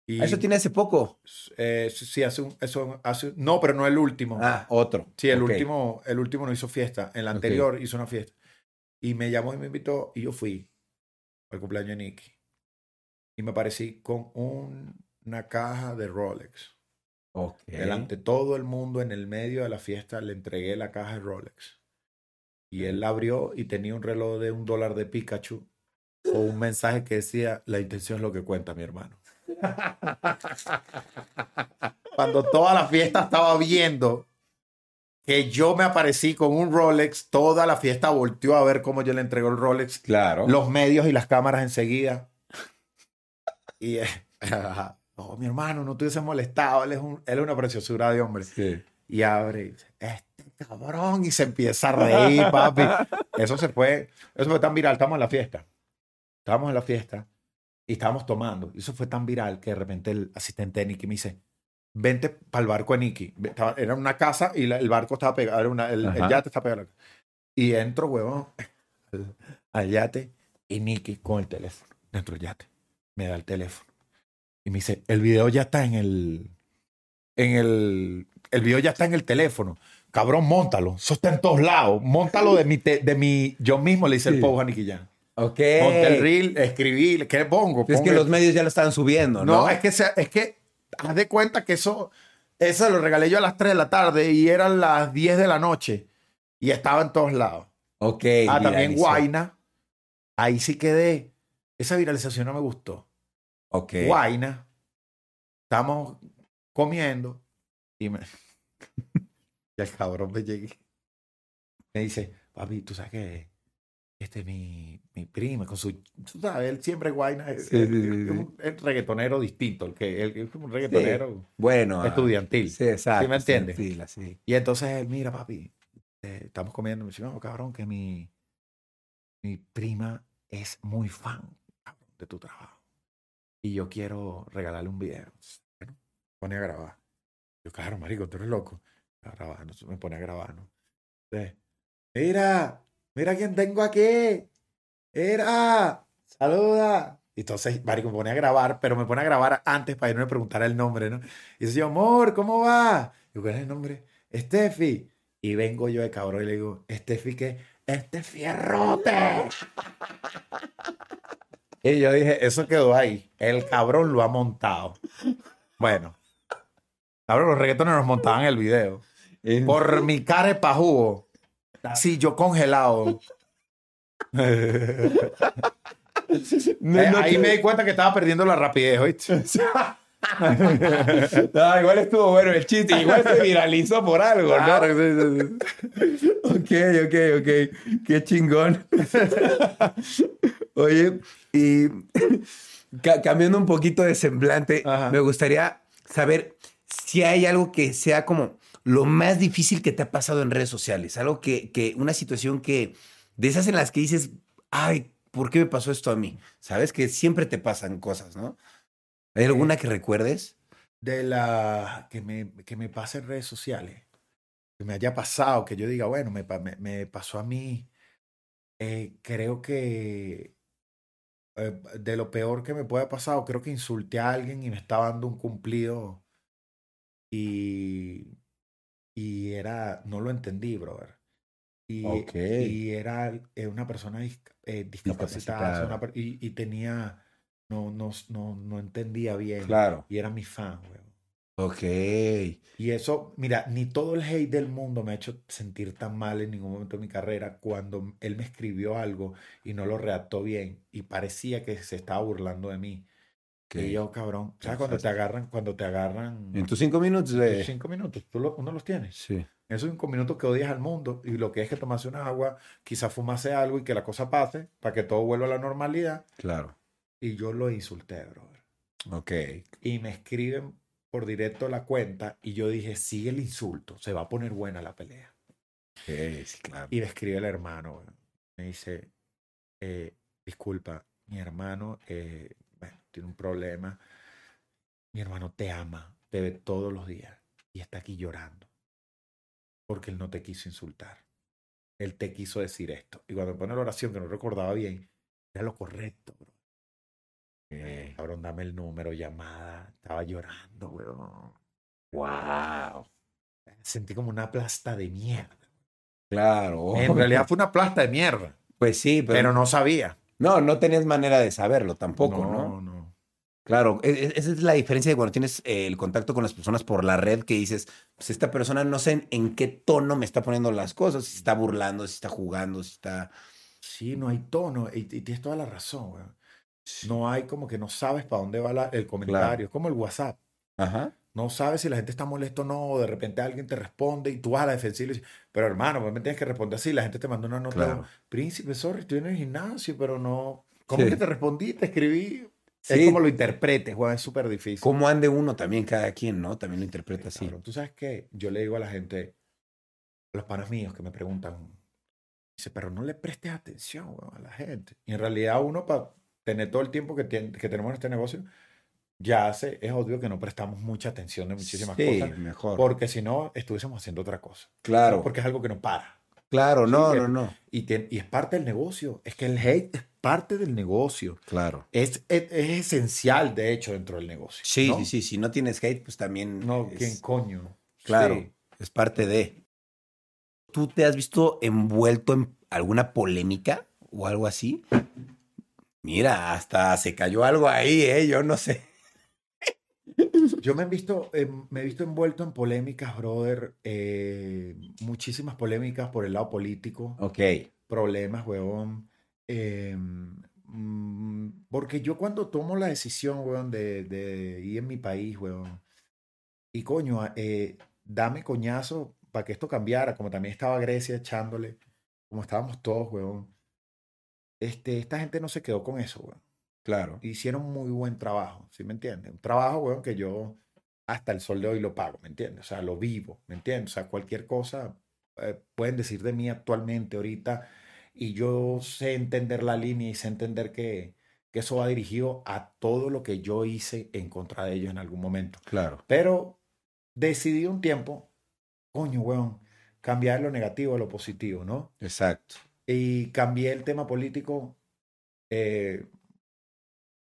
Y, Eso tiene hace poco. eh, sí, hace un, eso hace, no, pero no el último. Ah, otro. sí, el último, el último no hizo fiesta. El anterior hizo una fiesta. Y me llamó y me invitó y yo fui al cumpleaños de Nicky. Y me aparecí con un- una caja de Rolex. Delante de todo el mundo en el medio de la fiesta le entregué la caja de Rolex. Y él la abrió y tenía un reloj de un dólar de Pikachu o un mensaje que decía, la intención es lo que cuenta, mi hermano. Cuando toda la fiesta estaba viendo que yo me aparecí con un Rolex, toda la fiesta volteó a ver cómo yo le entrego el Rolex, Claro. los medios y las cámaras enseguida. Y, eh, oh, mi hermano, no te hubiese molestado, él es, un- él es una preciosura de hombre. Sí. Y abre y dice, este cabrón, y se empieza a reír, papi. Eso se fue, eso fue tan viral, estamos en la fiesta. Estábamos en la fiesta y estábamos tomando. Y eso fue tan viral que de repente el asistente de Nicky me dice, vente para el barco de Nicky. Estaba- Era una casa y la- el barco estaba pegado, era una- el, yate estaba pegado. Y entro, huevón, al, al yate y Nicky con el teléfono dentro del yate. Me da el teléfono. Y me dice, el video ya está en el, en el, el video ya está en el teléfono. Cabrón, montalo. Eso está en todos lados. Montalo de mi, te- de mi, yo mismo le hice Sí. el post a Nicky Jam. Ok. Monté el reel, escribí, ¿qué pongo? Es que los medios ya lo estaban subiendo, ¿no? no, es que, se- es que, haz de cuenta que eso, eso lo regalé yo a las 3 de la tarde y eran las 10 de la noche y estaba en todos lados. Ok. ah, también. Guaina. Ahí sí quedé. Esa viralización no me gustó. Guaina. Estamos comiendo y, me... y el cabrón me llega y me dice, papi, tú sabes que este es mi, mi prima con su, tú sabes, él siempre guayna, es, Sí, sí, un reggaetonero distinto, el que el, es como un reggaetonero Bueno. ah, estudiantil. Sí, exacto. ¿Sí me entiendes? Y entonces él, mira, papi, eh, estamos comiendo, me dice, no, cabrón, que mi, mi prima es muy fan de tu trabajo. Y yo quiero regalarle un video. Bueno, pone a grabar. Yo, claro, marico, tú eres loco. A grabar, entonces me pone a grabar, ¿no? Entonces, mira, mira quién tengo aquí. Mira, saluda. Y entonces, marico, me pone a grabar, pero me pone a grabar antes para irme a preguntar el nombre, ¿no? Y dice yo, amor, ¿cómo va? Yo, ¿cuál es el nombre? Steffi. Y vengo yo de cabrón y le digo, Steffi, ¿qué? Este fierrote. Y yo dije, eso quedó ahí. El cabrón lo ha montado. Bueno. Cabrón, los reggaetones nos montaban el video. Por mi cara de pajugo. Así, yo congelado. No, Eh, no ahí te- me di cuenta que estaba perdiendo la rapidez, ¿oíste? Ah, igual estuvo bueno el chiste, igual se viralizó por algo, ¿no? Claro, Ok, ok, ok. Qué chingón. Oye, y ca- cambiando un poquito de semblante, Ajá. me gustaría saber si hay algo que sea como lo más difícil que te ha pasado en redes sociales. Algo que, que una situación que, de esas en las que dices, ay, ¿por qué me pasó esto a mí? Sabes que siempre te pasan cosas, ¿no? ¿Hay alguna que recuerdes? de la que me, que me pase en redes sociales, que me haya pasado, que yo diga, bueno, me, me, me pasó a mí, eh, creo que eh, de lo peor que me puede haber pasado, creo que insulté a alguien y me estaba dando un cumplido y, y era, no lo entendí, brother. Y, Ok. y era una persona dis- eh, discapacitada, Discapacitada. una per- y, y tenía, no, no, no, no entendía bien. Claro. Y era mi fan, weón. Ok. Y eso, mira, ni todo el hate del mundo me ha hecho sentir tan mal en ningún momento de mi carrera cuando él me escribió algo y no lo redactó bien y parecía que se estaba burlando de mí. Y yo, cabrón, ¿sabes cuando te agarran, cuando te agarran En tus cinco minutos tus de... cinco minutos, tú lo- uno los tienes? Sí. Esos cinco minutos que odias al mundo y lo que es que tomase una agua, quizás fumase algo y que la cosa pase para que todo vuelva a la normalidad. Claro. Y yo lo insulté, brother. Ok. y me escriben por directo la cuenta y yo dije, sigue el insulto, se va a poner buena la pelea. Ok, sí, claro. Y me escribe el hermano, me dice, eh, disculpa, mi hermano eh, bueno, tiene un problema, mi hermano te ama, te ve todos los días y está aquí llorando porque él no te quiso insultar. Él te quiso decir esto. Y cuando me pone la oración, que no recordaba bien, era lo correcto, bro. Ok. Cabrón, dame el número, llamada. Estaba llorando, weón. Wow. Sentí como una plasta de mierda. Claro. En realidad fue una plasta de mierda, Pues sí, pero, pero no sabía. no, no tenías manera de saberlo tampoco, ¿no? No, no. Claro, e- e- esa es la diferencia de cuando tienes eh, el contacto con las personas por la red que dices, pues esta persona no sé en, en qué tono me está poniendo las cosas, si está burlando, si está jugando, si está... Sí, no hay tono. Y, y tienes toda la razón, weón. No hay como que no sabes para dónde va la- el comentario. Es como el WhatsApp. Ajá. No sabes si la gente está molesta o no, o de repente alguien te responde y tú vas a la defensiva y dices, pero hermano, pues me tienes que responder así. La gente te mandó una nota. Claro. Príncipe, sorry, estoy en el gimnasio, pero no. ¿Cómo Sí. que te respondí? Te escribí. Sí. Es como lo interpretes, weón, es súper difícil. ¿Cómo ande uno también cada quien, no? También lo interpreta así. Cabrón, Tú sabes que yo le digo a la gente, a los panas míos que me preguntan, dice, pero no le prestes atención weón, a la gente. Y en realidad uno para tener todo el tiempo que, tiene- que tenemos en este negocio, ya hace, es obvio que no prestamos mucha atención de muchísimas Sí, cosas, mejor. porque si no, estuviésemos haciendo otra cosa. Claro, Porque es algo que no para. claro, no, que- no, no. Y, tien- y es parte del negocio. Es que el hate es parte del negocio. Claro. Es, es, es esencial, de hecho, dentro del negocio. Sí, ¿no? sí, sí. Si no tienes hate, pues también. No, es- ¿quién coño? Claro, Sí. es parte de. ¿Tú te has visto envuelto en alguna polémica o algo así? Mira, hasta se cayó algo ahí, ¿eh? Yo no sé. Yo me he visto, eh, me he visto envuelto en polémicas, brother. eh, muchísimas polémicas por el lado político. Ok. Problemas, huevón. eh, porque yo cuando tomo la decisión, weón, de, de ir en mi país, weón, y coño, eh, dame coñazo para que esto cambiara, como también estaba Grecia echándole, como estábamos todos, weón. Este, esta gente no se quedó con eso, weón. Claro. Hicieron muy buen trabajo, ¿sí me entiendes? Un trabajo, weón, que yo hasta el sol de hoy lo pago, ¿me entiendes? O sea, lo vivo, ¿me entiendes? O sea, cualquier cosa eh, pueden decir de mí actualmente, ahorita, y yo sé entender la línea y sé entender que, que eso va dirigido a todo lo que yo hice en contra de ellos en algún momento. Claro. Pero decidí un tiempo, coño, weón, cambiar lo negativo a lo positivo, ¿no? Exacto. Y cambié el tema político. Eh,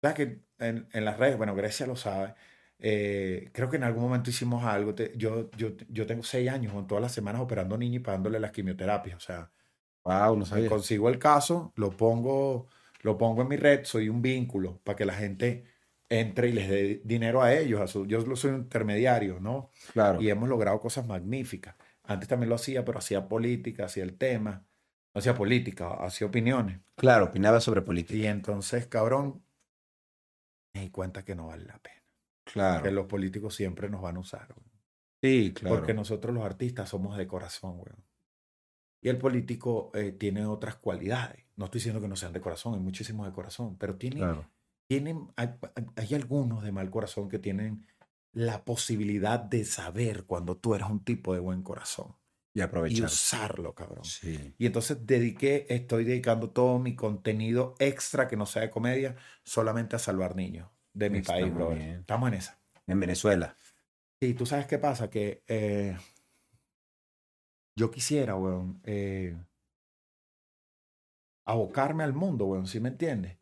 ¿Sabes que en, en, las redes, bueno, Grecia lo sabe, eh, creo que en algún momento hicimos algo. Te, yo, yo, yo tengo seis años con todas las semanas operando niños y pagándole las quimioterapias. O sea, wow, no sabía. consigo el caso, lo pongo, lo pongo en mi red, soy un vínculo para que la gente entre y les dé dinero a ellos. A su, yo soy un intermediario, ¿no? Claro. Y hemos logrado cosas magníficas. Antes también lo hacía, pero hacía política, hacía el tema. No hacía política, hacía opiniones. Claro, opinaba sobre política. Y entonces, cabrón, me di cuenta que no vale la pena. Claro. Que los políticos siempre nos van a usar. Güey. Sí, claro. Porque nosotros los artistas somos de corazón, güey. Y el político eh, tiene otras cualidades. No estoy diciendo que no sean de corazón, hay muchísimos de corazón, pero tiene, Claro. tienen, hay, hay algunos de mal corazón que tienen la posibilidad de saber cuando tú eres un tipo de buen corazón Y y aprovechar. usarlo, cabrón. Sí. Y entonces dediqué, estoy dedicando todo mi contenido extra que no sea de comedia solamente a salvar niños de mi país, muy bro. bien. Estamos en esa. En Venezuela. Sí, tú sabes qué pasa, que eh, yo quisiera, weón, eh, abocarme al mundo, weón, ¿sí me entiendes?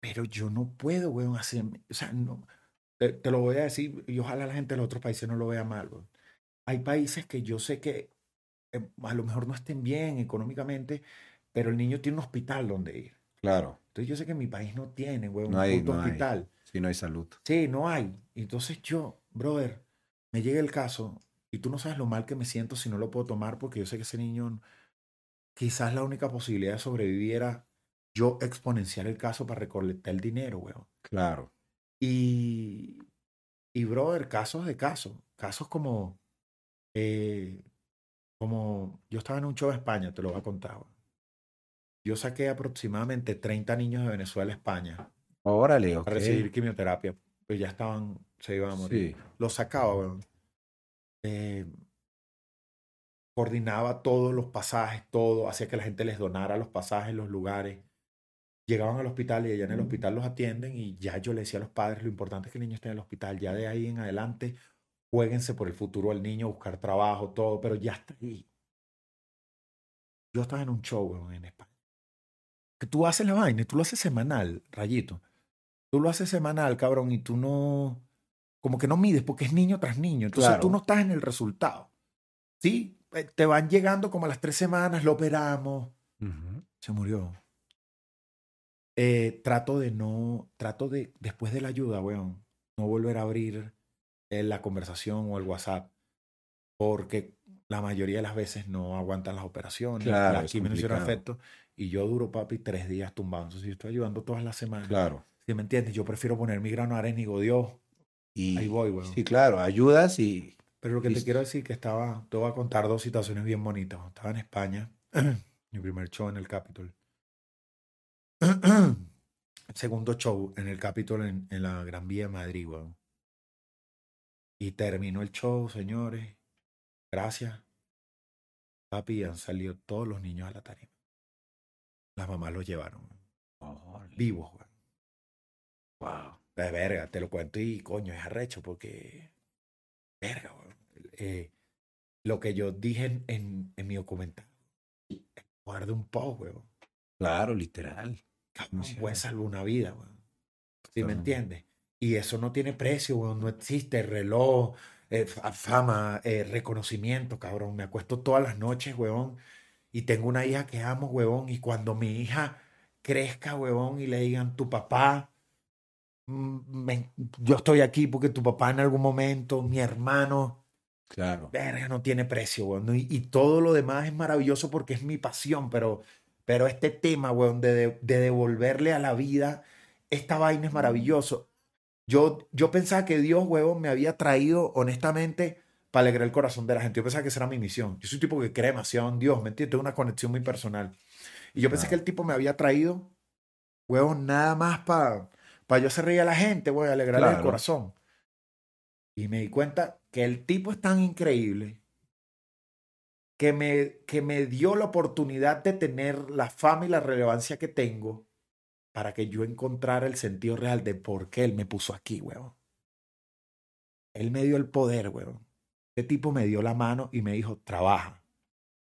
Pero yo no puedo, weón, hacer, o sea, no, te, te lo voy a decir y ojalá la gente de los otros países no lo vea mal, weón. Hay países que yo sé que eh, a lo mejor no estén bien económicamente, pero el niño tiene un hospital donde ir. Claro. Entonces yo sé que mi país no tiene, No un hay, puto no hay. hospital. Sí, no hay salud. Sí, no hay. Entonces yo, brother, me llega el caso y tú no sabes lo mal que me siento si no lo puedo tomar porque yo sé que ese niño, quizás la única posibilidad de sobrevivir era yo exponenciar el caso para recolectar el dinero, weón. Claro. Y, y brother, casos de casos. Casos como, eh, como yo estaba en un show en España, te lo voy a contar. Yo saqué aproximadamente 30 niños de Venezuela a España Órale, ok. a recibir quimioterapia. Pues ya estaban, se iban a morir. Sí. Los sacaba. Eh, coordinaba todos los pasajes, todo, hacía que la gente les donara los pasajes, los lugares. Llegaban al hospital y allá en el hospital los atienden y ya yo le decía a los padres, lo importante es que el niño esté en el hospital, ya de ahí en adelante, jueguense por el futuro del niño, buscar trabajo, todo, pero ya está ahí. Yo estaba en un show, weón, en España. Que tú haces la vaina y tú lo haces semanal, rayito. Tú lo haces semanal, cabrón, y tú no, como que no mides porque es niño tras niño. Entonces Claro. tú no estás en el resultado. Sí, Eh, te van llegando como a las tres semanas, lo operamos, se murió. Eh, trato de no, trato de, después de la ayuda, weón, no volver a abrir la conversación o el WhatsApp, porque la mayoría de las veces no aguantan las operaciones, Claro, las quimios hicieron efecto, y yo duro, papi, tres días tumbado. Entonces, yo estoy ayudando todas las semanas. Claro. ¿Sí me entiendes? Yo prefiero poner mi grano arena y Dios, Y, ahí voy, weón. Sí, claro. Ayudas y. Pero lo que te Listo. quiero decir que estaba, te voy a contar dos situaciones bien bonitas. Cuando Estaba en España, mi primer show en el Capitol. Segundo show en el Capitol en, en la Gran Vía de Madrid, weón. Y terminó el show, señores. Gracias. Papi, han salido todos los niños a la tarima. Las mamás los llevaron, weón. vivos, weón. Wow. De verga, te lo cuento y coño, es arrecho porque. Verga, weón. Eh, lo que yo dije en, en, en mi documental. De un post, weón. Claro, literal. Cabrón, puede salvar una vida, weón. ¿Sí me entiendes? Y eso no tiene precio, weón. No existe reloj, eh, fa- fama, eh, reconocimiento, cabrón. Me acuesto todas las noches, weón. Y tengo una hija que amo, weón. Y cuando mi hija crezca, weón, y le digan, tu papá, mm, me- yo estoy aquí porque tu papá en algún momento, mi hermano, Claro. verga, no tiene precio, weón. Y, y todo lo demás es maravilloso porque es mi pasión, pero Pero este tema, weón, de, de- de devolverle a la vida, esta vaina es maravilloso. Yo, yo pensaba que Dios, weón, me había traído, honestamente, para alegrar el corazón de la gente. Yo pensaba que esa era mi misión. Yo soy un tipo que cree demasiado en Dios, ¿me entiendes? Tengo una conexión muy personal. Y yo pensé que el tipo me había traído, weón, nada más para yo hacer reír a la gente, weón, alegrarle el Claro. corazón. Y me di cuenta que el tipo es tan increíble que me, que me dio la oportunidad de tener la fama y la relevancia que tengo para que yo encontrara el sentido real de por qué él me puso aquí, weón. Él me dio el poder, weón. Este tipo me dio la mano y me dijo, trabaja.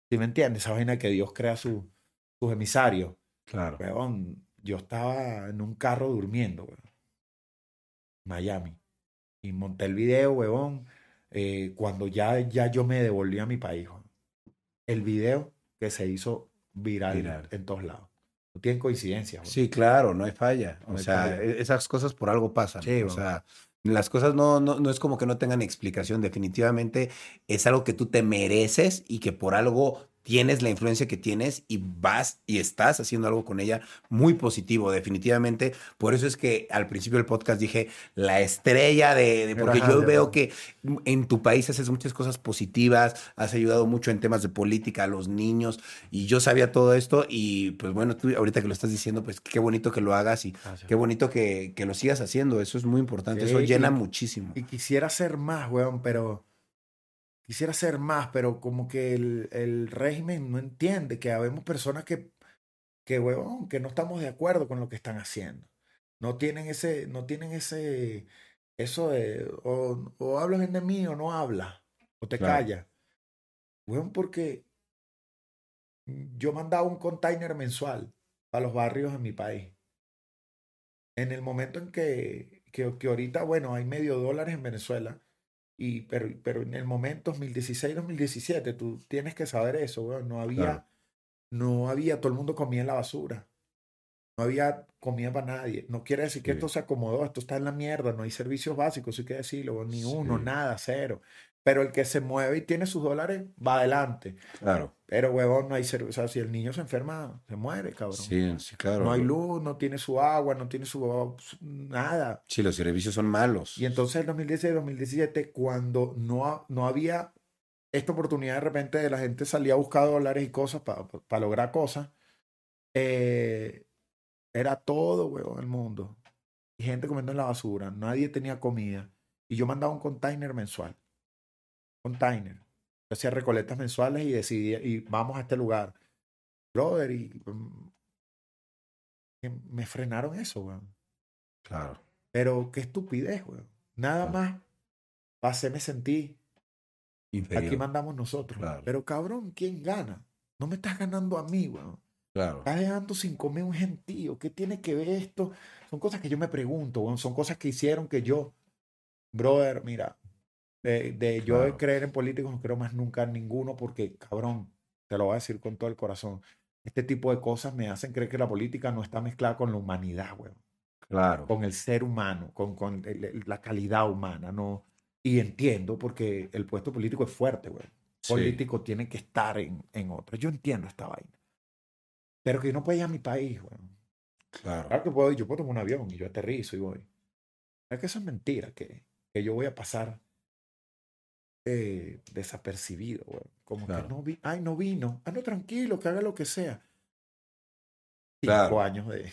¿Sí me entiendes? Esa vaina que Dios crea su- sus emisarios. Claro. Weón, yo estaba en un carro durmiendo, weón. Miami. Y monté el video, weón, eh, cuando ya, ya yo me devolví a mi país, weón. El video que se hizo viral, Viral. en todos lados. No tienen coincidencia. Sí, claro, no hay falla. No O hay sea, falla. e- esas cosas por algo pasan. Sí, o sea, las cosas no, no, no es como que no tengan explicación. Definitivamente es algo que tú te mereces y que por algo tienes la influencia que tienes y vas y estás haciendo algo con ella muy positivo, definitivamente. Por eso es que al principio del podcast dije la estrella de, de- porque Ajá, yo de veo verdad. que en tu país haces muchas cosas positivas, has ayudado mucho en temas de política a los niños y yo sabía todo esto y pues bueno, tú ahorita que lo estás diciendo, pues qué bonito que lo hagas y Gracias. qué bonito que, que lo sigas haciendo, eso es muy importante, Sí, eso llena y- muchísimo. Y quisiera hacer más, weón, pero. Quisiera hacer más, pero como que el, el régimen no entiende que habemos personas que, que, weón, que no estamos de acuerdo con lo que están haciendo. No tienen ese, no tienen ese, eso de, o, o hablas bien de mí o no hablas, o te Claro. callas. Weón, porque yo mandaba un container mensual a los barrios en mi país. En el momento en que, que, que ahorita, bueno, hay medio dólares en Venezuela, y, pero, pero en el momento 2016-2017, tú tienes que saber eso, weón, no había, Claro. no había, todo el mundo comía en la basura. No había comida para nadie. No quiere decir que Sí. esto se acomodó, esto está en la mierda, no hay servicios básicos, sí que decirlo, ni uno, Sí. nada, cero. Pero el que se mueve y tiene sus dólares va adelante. Claro, Pero, huevón, no hay servicio. O sea, si el niño se enferma, se muere, cabrón. sí, sí, claro. No hay luz, no tiene su agua, no tiene su nada. Sí, los servicios son malos. Y entonces en 2016-2017, cuando no, no había esta oportunidad de repente de la gente salía a buscar dólares y cosas para lograr cosas, eh, era todo, huevón, el mundo. Y gente comiendo en la basura, nadie tenía comida. Y yo mandaba un container mensual. Container. Yo hacía recolectas mensuales y decidía, y vamos a este lugar. Brother, y mm, me frenaron eso, weón. Claro. Pero qué estupidez, weón. Nada Claro. más hacerme sentir. Inferior. Aquí mandamos nosotros. Claro. Pero cabrón, ¿quién gana? No me estás ganando a mí, weón. Claro. Estás dejando sin comer un gentío. ¿Qué tiene que ver esto? Son cosas que yo me pregunto, weón. Son cosas que hicieron que yo, brother, mira, de, de yo de creer en políticos no creo más nunca en ninguno porque, cabrón, te lo voy a decir con todo el corazón. Este tipo de cosas me hacen creer que la política no está mezclada con la humanidad, weón. Claro. Con el ser humano, con, con el- la calidad humana, ¿no? Y entiendo porque el puesto político es fuerte, weón. Sí. Político tiene que estar en, en otro. Yo entiendo esta vaina. Pero que yo no puedo ir a mi país, weón. Claro. Claro que puedo, yo puedo tomar un avión y yo aterrizo y voy. Es que eso es mentira, que, que yo voy a pasar eh, desapercibido. Como Claro. que no vi, ay, no vino. Ah, no, tranquilo, que haga lo que sea. Cinco Claro. años de.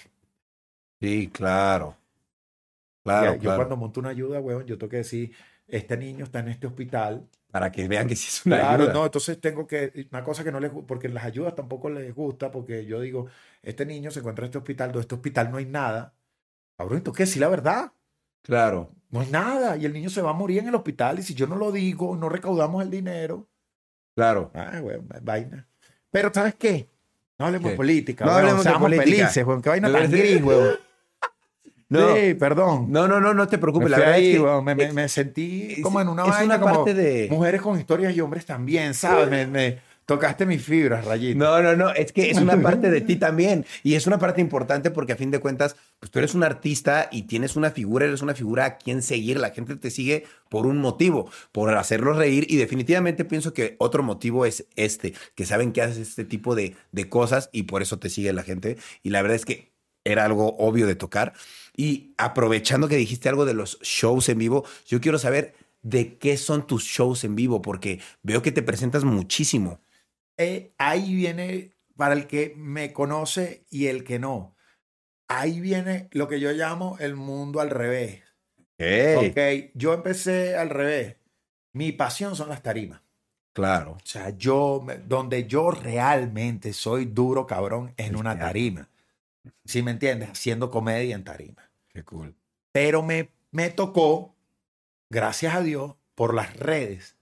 Sí, claro. Claro, Ya, yo cuando monto una ayuda, weón, yo tengo que decir, este niño está en este hospital. Para que vean que sí es una Claro, ayuda. no, entonces tengo que, una cosa que no les gusta, porque las ayudas tampoco les gusta, porque yo digo, este niño se encuentra en este hospital, de este hospital no hay nada. Cabrón, ¿tú qué? Sí, la verdad. Claro. No hay nada. Y el niño se va a morir en el hospital. Y si yo no lo digo, no recaudamos el dinero. Claro. Ah, weón, vaina. Pero, ¿sabes qué? No hablemos ¿Qué? de política. No hablemos de política. felices, weón. Qué vaina tan gris, weón. No, Sí, perdón. no, no, no, no te Me preocupes. La fui verdad ahí, es que. Me, me- es- me sentí es- como en una es vaina una como parte de- mujeres con historias y hombres también, ¿sabes? Me, me- Tocaste mis fibras, Rayito. No, no, no, es que es una parte de ti también y es una parte importante porque a fin de cuentas, pues tú eres un artista y tienes una figura, eres una figura a quien seguir, la gente te sigue por un motivo, por hacerlos reír y definitivamente pienso que otro motivo es este, que saben que haces este tipo de, de cosas y por eso te sigue la gente y la verdad es que era algo obvio de tocar y aprovechando que dijiste algo de los shows en vivo, yo quiero saber de qué son tus shows en vivo porque veo que te presentas muchísimo. Eh, ahí viene, para el que me conoce y el que no, ahí viene lo que yo llamo el mundo al revés. Hey. Ok, yo empecé al revés. Mi pasión son las tarimas. Claro. O sea, yo, donde yo realmente soy duro, cabrón, es en una tarima. ¿Sí me entiendes? Haciendo comedia en tarima. Qué cool. Pero me, me tocó, gracias a Dios, por las redes.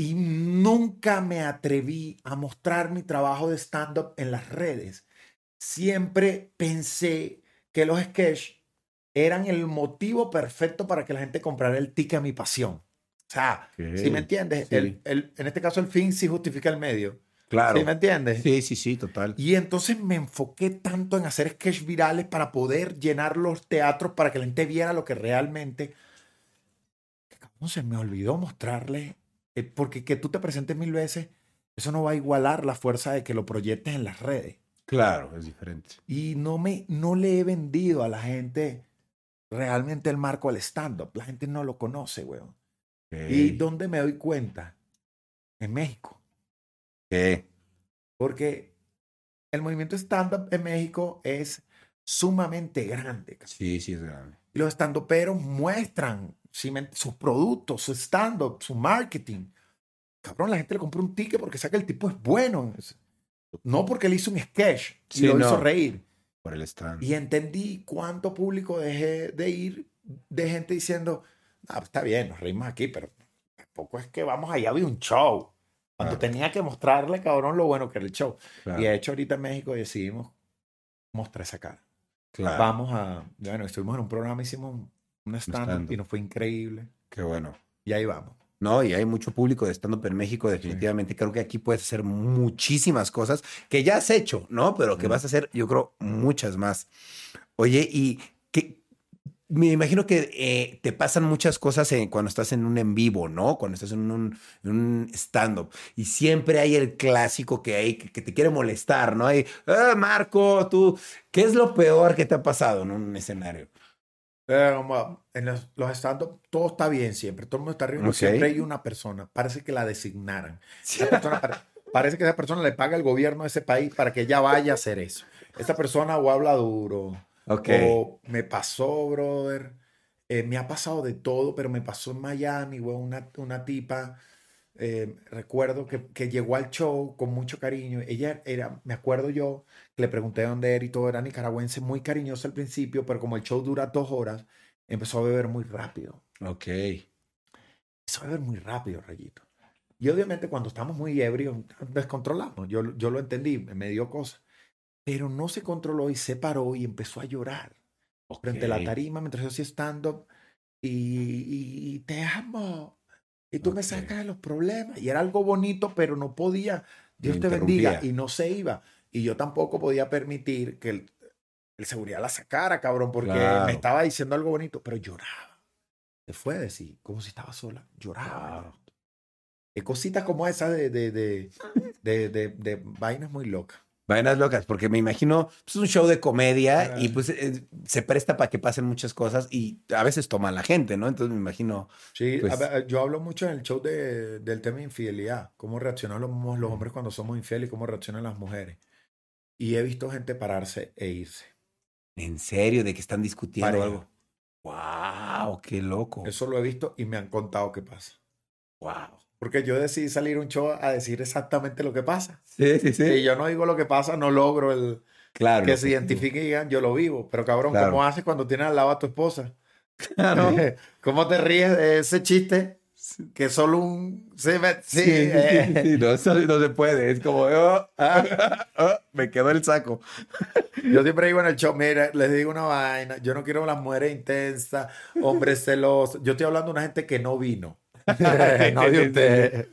Y nunca me atreví a mostrar mi trabajo de stand-up en las redes. Siempre pensé que los sketches eran el motivo perfecto para que la gente comprara el ticket a mi pasión. O sea, ¿sí me entiendes? Sí. El- el- en este caso, el fin sí justifica el medio. Claro. ¿Sí me entiendes? Sí, sí, sí, total. Y entonces me enfoqué tanto en hacer sketches virales para poder llenar los teatros para que la gente viera lo que realmente. que se me olvidó mostrarle. Eh, porque que tú te presentes mil veces, eso no va a igualar la fuerza de que lo proyectes en las redes. Claro, es diferente. Y no, me, no le he vendido a la gente realmente el marco al stand-up. La gente no lo conoce, weón. ¿Y dónde me doy cuenta? En México. ¿Qué? Porque el movimiento stand-up en México es sumamente grande. Sí, sí, es grande. Y los estandoperos muestran sus productos, su stand-up, su marketing. Cabrón, la gente le compra un ticket porque sabe que el tipo es bueno. No porque le hizo un sketch y Sí, lo no. hizo reír. Por el stand. Y entendí cuánto público dejé de ir de gente diciendo, "Ah, está bien, nos reímos aquí, pero tampoco es que vamos allá, había un show. Cuando Claro. tenía que mostrarle, cabrón, lo bueno que era el show. Claro, Y de hecho, ahorita en México decidimos mostrar esa cara. claro. Vamos a, bueno, estuvimos en un programa, hicimos un, stand-up y nos fue increíble. Qué bueno. Y ahí vamos. No, y hay mucho público de stand-up en México, definitivamente. Creo que aquí puedes hacer muchísimas cosas que ya has hecho, ¿no? Pero que Mm. vas a hacer, yo creo, muchas más. Oye, y que me imagino que eh, te pasan muchas cosas en- cuando estás en un en vivo, ¿no? Cuando estás en un, en un stand-up. Y siempre hay el clásico que hay que, que te quiere molestar, ¿no? Hay, "Ah, Marco, tú, ¿qué es lo peor que te ha pasado en un escenario? Pero como en los, los stand-up todo está bien siempre, todo el mundo está riendo, siempre hay una persona, parece que la designaran. Esa persona pare- parece que esa persona le paga el gobierno de ese país para que ella vaya a hacer eso. Esa persona o habla duro, Ok. o me pasó, brother. eh, me ha pasado de todo, pero me pasó en Miami, güey, una, una tipa. Eh, recuerdo que, que llegó al show con mucho cariño. Ella era, me acuerdo yo, que le pregunté dónde era y todo, era nicaragüense, muy cariñosa al principio, pero como el show dura dos horas, empezó a beber muy rápido. Ok. Empezó a beber muy rápido, Rayito. Y obviamente cuando estamos muy ebrios, descontrolamos. Yo, yo lo entendí, me dio cosas. Pero no se controló y se paró y empezó a llorar frente a la tarima mientras yo hacía stand-up y, y- y te amo. Y tú me sacas de los problemas. Y era algo bonito, pero no podía. Dios te bendiga. Y no se iba. Y yo tampoco podía permitir que el, el seguridad la sacara, cabrón, porque Claro. me estaba diciendo algo bonito, pero lloraba. Se fue a decir, como si estaba sola. Lloraba. Wow. Eh, Cositas como esas de, de, de, de, de- de vainas muy locas. Vainas locas, porque me imagino, pues, es un show de comedia y pues eh, se presta para que pasen muchas cosas y a veces toma la gente, ¿no? Entonces me imagino, Sí, Pues- ver, yo hablo mucho en el show de- del tema de infidelidad, cómo reaccionan los, hombres cuando somos infieles y cómo reaccionan las mujeres. Y he visto gente pararse e irse. en serio, de que están discutiendo Pareja. algo. ¡Wow! ¡Qué loco! Eso lo he visto y me han contado qué pasa. ¡Wow! Porque yo decidí salir un show a decir exactamente lo que pasa. Sí, sí, sí. Si yo no digo lo que pasa, no logro el claro. que se identifique y digan, yo lo vivo. Pero cabrón, Claro. ¿cómo haces cuando tienes al lado a tu esposa? Claro. ¿Cómo te ríes de ese chiste? Que solo un... Sí, me- sí, eh. sí, No, eso no se puede. Es como, oh, ah, oh, me quedó el saco. Yo siempre digo en el show, mira, les digo una vaina, yo no quiero las mujeres intensas, hombres celosos. Yo estoy hablando de una gente que no vino. no de usted.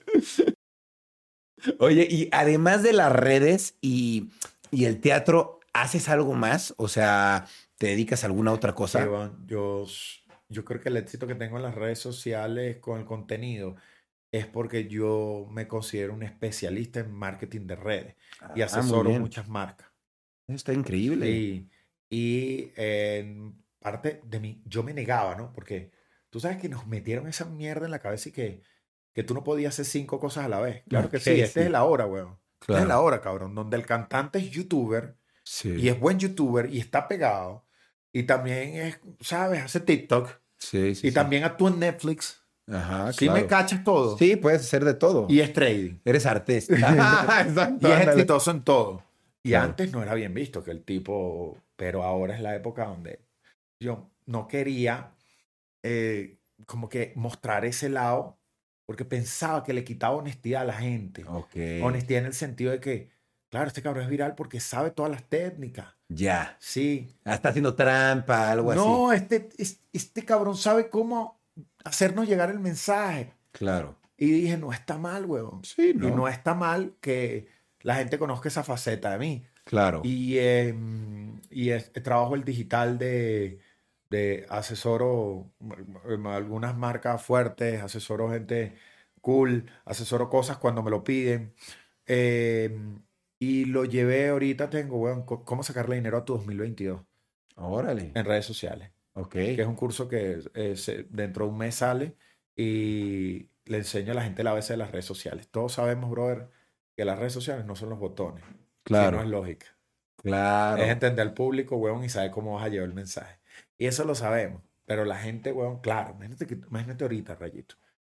Oye, y además de las redes y, y el teatro, ¿haces algo más? O sea, ¿te dedicas a alguna otra cosa? Iván, yo, s- yo creo que el éxito que tengo en las redes sociales con el contenido es porque yo me considero un especialista en marketing de redes y Ah, muy asesoro muchas marcas. Está increíble. Sí, y en parte de mí, yo me negaba, ¿no? Porque tú sabes que nos metieron esa mierda en la cabeza y que, que tú no podías hacer cinco cosas a la vez. Claro que Ok, sí, esta sí. es la hora, weón. Esta es la hora, cabrón, donde el cantante es youtuber Sí. y es buen youtuber y está pegado y también es, ¿sabes? Hace TikTok Sí, sí, y sí. también actúa en Netflix. Ajá, Sí me cachas todo. Sí, puedes hacer de todo. Y es trading. Eres artista. Exacto, Y es exitoso en todo. Y Claro. antes no era bien visto que el tipo, pero ahora es la época donde yo no quería eh, como que mostrar ese lado porque pensaba que le quitaba honestidad a la gente. Ok. Honestidad en el sentido de que, claro, este cabrón es viral porque sabe todas las técnicas. Ya. Sí. Ah, Está haciendo trampa, algo así. No, este, es- este cabrón sabe cómo hacernos llegar el mensaje. Claro. Y dije, no está mal, huevón. Sí, Y no está mal que la gente conozca esa faceta de mí. Claro. Y, eh, y es- trabajo el digital de, de asesoro algunas marcas fuertes, asesoro gente cool, asesoro cosas cuando me lo piden. Eh, y lo llevé ahorita, tengo, weón, co- cómo sacarle dinero a tu 2022 Órale. en redes sociales, Ok. que es un curso que eh, se- dentro de un mes sale y le enseño a la gente la base de las redes sociales. Todos sabemos, brother, que las redes sociales no son los botones, Claro. sino es lógica. Claro. Es entender al público, weón, y saber cómo vas a llevar el mensaje. Y eso lo sabemos. Pero la gente, weón, claro, imagínate, que, imagínate ahorita, Rayito.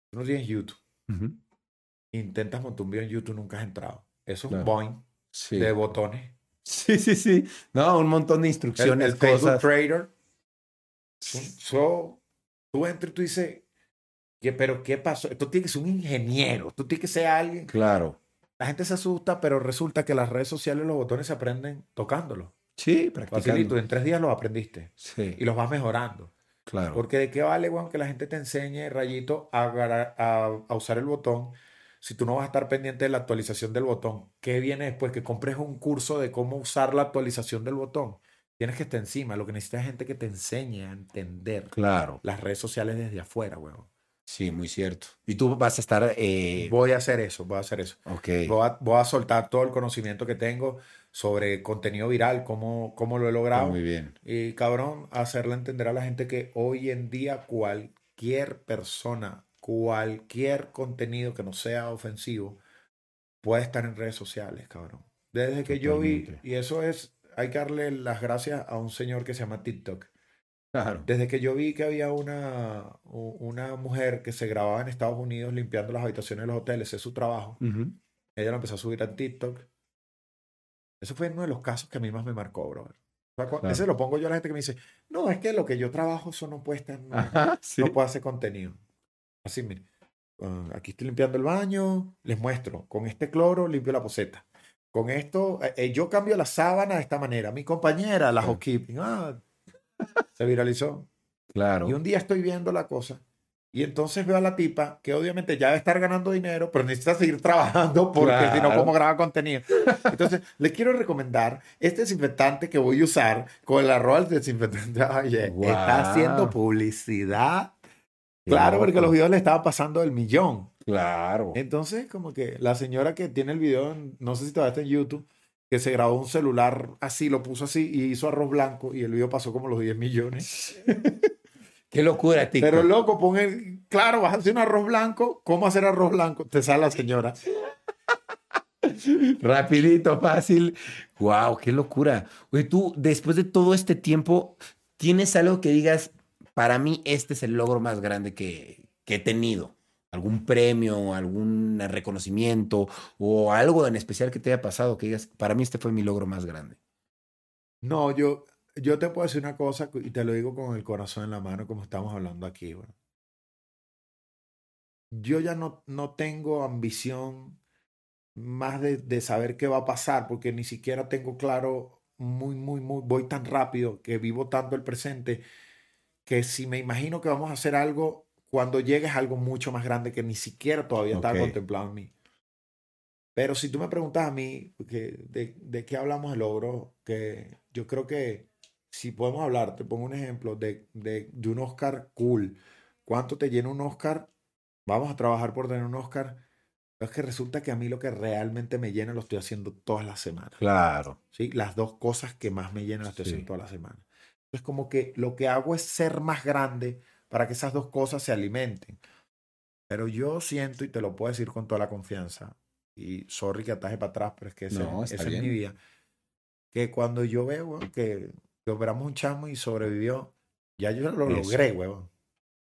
Tú no tienes YouTube. Intentas montar un video en YouTube, nunca has entrado. Eso es un boing Sí. de botones. Sí, sí, sí. No, un montón de El, instrucciones, el Facebook cosas. Trader. So, tú entras y tú dices, ¿qué, pero ¿qué pasó? Tú tienes que ser un ingeniero. Tú tienes que ser alguien. Claro. La gente se asusta, pero resulta que las redes sociales, los botones se aprenden tocándolos. Sí, Facilito. En tres días los aprendiste. Sí, Y los vas mejorando. claro. Porque de qué vale, weón, que la gente te enseñe, rayito, a, a, a usar el botón si tú no vas a estar pendiente de la actualización del botón. ¿Qué viene después? Que compres un curso de cómo usar la actualización del botón. Tienes que estar encima. Lo que necesitas es gente que te enseñe a entender Claro. las redes sociales desde afuera, weón. Sí, muy cierto. Y tú vas a estar. Eh... Voy a hacer eso, voy a hacer eso. Ok. Voy a, voy a soltar todo el conocimiento que tengo sobre contenido viral, cómo, cómo lo he logrado. Muy bien. Y cabrón, hacerle entender a la gente que hoy en día cualquier persona, cualquier contenido que no sea ofensivo, puede estar en redes sociales, cabrón. Desde que yo vi, y eso es, hay que darle las gracias a un señor que se llama TikTok. Claro. Desde que yo vi que había una, una mujer que se grababa en Estados Unidos limpiando las habitaciones de los hoteles, es su trabajo. Ella lo empezó a subir a TikTok. Eso fue uno de los casos que a mí más me marcó, brother. O sea, Claro. Ese lo pongo yo a la gente que me dice, no, es que lo que yo trabajo, eso no puede estar, no, Ajá, sí. no puedo hacer contenido. Así, mire, ah, aquí estoy limpiando el baño, les muestro, con este cloro limpio la poseta. Con esto, eh, eh, yo cambio la sábana de esta manera. Mi compañera, la housekeeping, ah, se viralizó. Claro. Y un día estoy viendo la cosa y entonces veo a la tipa que obviamente ya debe estar ganando dinero, pero necesita seguir trabajando porque si no, Claro. ¿cómo graba contenido? Entonces, les quiero recomendar este desinfectante que voy a usar con el arroz del desinfectante. Oye, Guau. está haciendo publicidad. Qué Claro, porque los videos le estaban pasando el millón. Claro. Entonces, como que la señora que tiene el video, no sé si todavía está en YouTube, que se grabó un celular así, lo puso así y hizo arroz blanco y el video pasó como los 10 millones. Qué locura, TikTok. Pero loco, pon el, claro, vas a hacer un arroz blanco. ¿Cómo hacer arroz blanco? Te sale la señora. Rapidito, fácil. Wow, qué locura. Oye, tú, después de todo este tiempo, ¿tienes algo que digas, para mí este es el logro más grande que, que he tenido? ¿Algún premio, algún reconocimiento o algo en especial que te haya pasado que digas, para mí este fue mi logro más grande? No, yo, yo te puedo decir una cosa y te lo digo con el corazón en la mano, como estamos hablando aquí. bueno. Yo ya no, no tengo ambición más de, de saber qué va a pasar, porque ni siquiera tengo claro, muy, muy, muy, voy tan rápido que vivo tanto el presente, que si me imagino que vamos a hacer algo, cuando llegue es algo mucho más grande que ni siquiera todavía Ok. contemplado en mí. Pero si tú me preguntas a mí que, de, de qué hablamos de logro, que yo creo que si podemos hablar, te pongo un ejemplo de, de, de un Oscar cool. ¿Cuánto te llena un Oscar? Vamos a trabajar por tener un Oscar. Es que resulta que a mí lo que realmente me llena lo estoy haciendo todas las semanas. Claro. ¿sí? Las dos cosas que más me llenan las estoy Sí. haciendo todas las semanas. Entonces, como que lo que hago es ser más grande para que esas dos cosas se alimenten. Pero yo siento, y te lo puedo decir con toda la confianza, y sorry que ataje para atrás, pero es que No, esa es mi vida, que cuando yo veo que, que operamos un chamo y sobrevivió, ya yo lo Eso. logré, weón.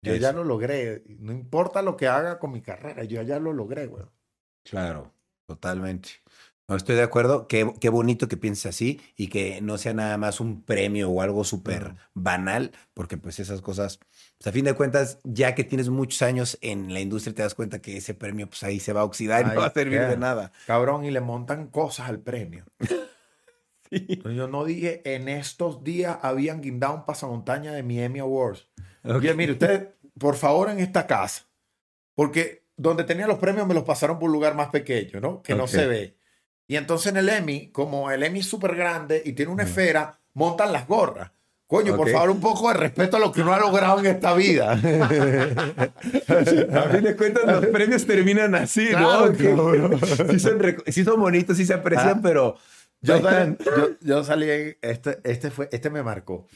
Yo ya Eso. lo logré. No importa lo que haga con mi carrera, yo ya lo logré, weón. Claro, totalmente. No estoy de acuerdo. Qué, qué bonito que pienses así y que no sea nada más un premio o algo súper banal, porque pues esas cosas, pues a fin de cuentas, ya que tienes muchos años en la industria, te das cuenta que ese premio pues ahí se va a oxidar y no va a servir de nada. Cabrón, y le montan cosas al premio. Entonces, Yo no dije, en estos días habían guindado un pasamontaña de mi Emmy Awards. Oye, mire, ustedes, por favor, en esta casa, porque donde tenía los premios me los pasaron por un lugar más pequeño, ¿no? Que no Ok. se ve. Y entonces en el Emmy, como el Emmy es súper grande y tiene una esfera, montan las gorras. Coño, por favor, un poco de respeto a lo que uno ha logrado en esta vida. A fin de cuentas, los premios terminan así, Claro, ¿no? Sí, son sí son bonitos, sí se aprecian, Ah. pero Yo, Oigan. yo, yo salí, en- este, este, fue, este me marcó.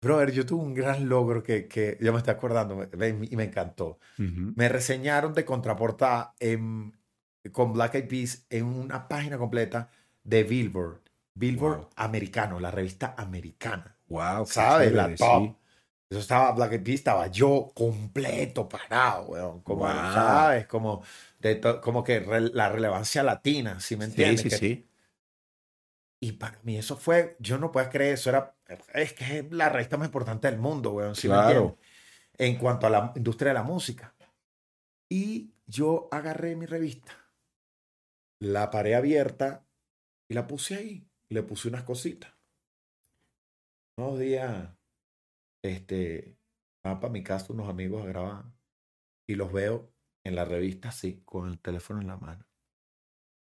Brother, yo tuve un gran logro que, que yo me estoy acordando me- me- y me encantó. Me reseñaron de contraportada en, con Black Eyed Peas en una página completa de Billboard. Billboard Wow. americano, la revista americana. wow, ¿Sabes? La top. sí. Eso estaba Black Eyed Peas, estaba yo completo parado, weón. Como, Wow. ¿sabes? Como, de como que re- la relevancia latina, ¿sí me Sí, entiendes? sí, Que sí. Y para mí eso fue, yo no puedo creer, eso era, es que es la revista más importante del mundo, weón, ¿sí me Claro. En cuanto a la industria de la música. Y yo agarré mi revista, la paré abierta y la puse ahí. Le puse unas cositas. Unos días, este, van para mi casa unos amigos a grabar y los veo en la revista así, con el teléfono en la mano,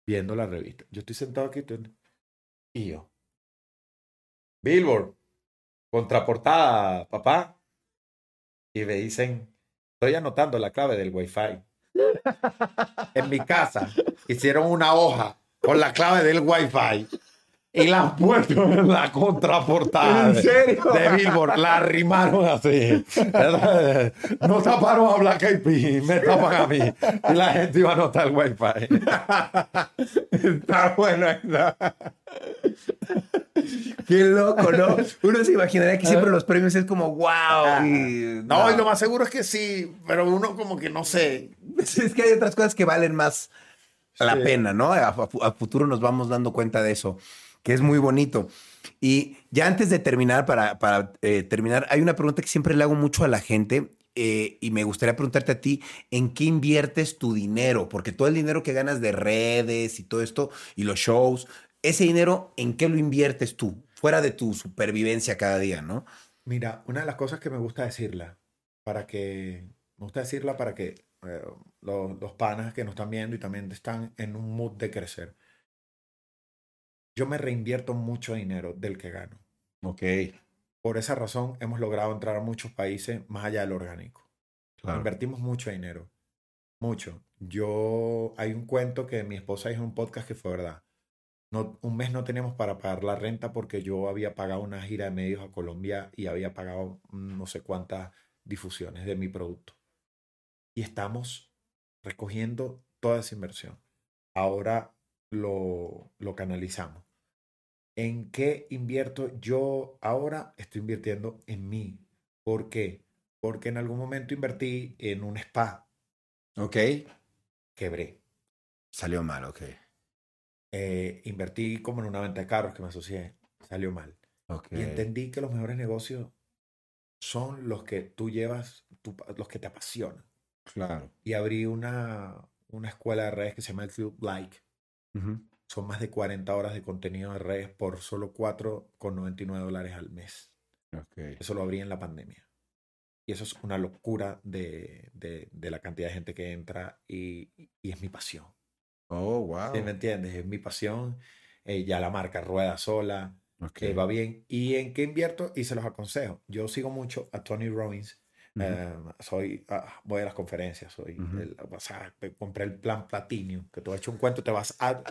viendo la revista. Yo estoy sentado aquí estoy- yo. Billboard, contraportada, papá. Y me dicen, estoy anotando la clave del Wi-Fi. En mi casa hicieron una hoja con la clave del Wi-Fi y la han puesto en la contraportada. ¿En serio? De Billboard. La arrimaron así. No taparon a Black Eyed Peas, me tapan a mí. Y la gente iba a anotar el Wi-Fi. Está bueno eso. Qué loco, ¿no? Uno se imaginaría que siempre los premios es como wow. y-. No, y lo más seguro es que sí, pero uno como que no sé. Es que hay otras cosas que valen más la Sí. pena, ¿no? A, a- a futuro nos vamos dando cuenta de eso, que es muy bonito. Y ya antes de terminar, para, para eh, terminar, hay una pregunta que siempre le hago mucho a la gente eh, y me gustaría preguntarte a ti, ¿en qué inviertes tu dinero? Porque todo el dinero que ganas de redes y todo esto y los shows, ese dinero, ¿en qué lo inviertes tú? Fuera de tu supervivencia cada día, ¿no? Mira, una de las cosas que me gusta decirla, para que, me gusta decirla para que eh, los, los panas que nos están viendo y también están en un mood de crecer. Yo me reinvierto mucho dinero del que gano. Ok, Por esa razón hemos logrado entrar a muchos países más allá del orgánico. Invertimos mucho dinero. Mucho. Yo, hay un cuento que mi esposa dijo en un podcast que fue verdad. No, un mes no teníamos para pagar la renta porque yo había pagado una gira de medios a Colombia y había pagado no sé cuántas difusiones de mi producto. Y estamos recogiendo toda esa inversión. Ahora lo, lo canalizamos. ¿En qué invierto? Yo ahora estoy invirtiendo en mí. ¿Por qué? Porque en algún momento invertí en un spa, ok. quebré. Salió mal, ok. Eh, invertí como en una venta de carros que me asocié, salió mal. Ok. Y entendí que los mejores negocios son los que tú llevas, tú- los que te apasionan. Claro. Y abrí una, una escuela de redes que se llama el Club Like. Son más de 40 horas de contenido de redes por solo 4,99 dólares al mes. Ok. Eso lo abrí en la pandemia. Y eso es una locura de, de- de la cantidad de gente que entra y, y es mi pasión. Oh, wow. ¿Sí me entiendes? Es mi pasión. Eh, ya la marca rueda sola. Okay. Eh, va bien. ¿Y en qué invierto? Y se los aconsejo. Yo sigo mucho a Tony Robbins. Eh, soy, ah, voy a las conferencias, soy compré el plan Platinum, que tú has hecho un cuento, te vas a,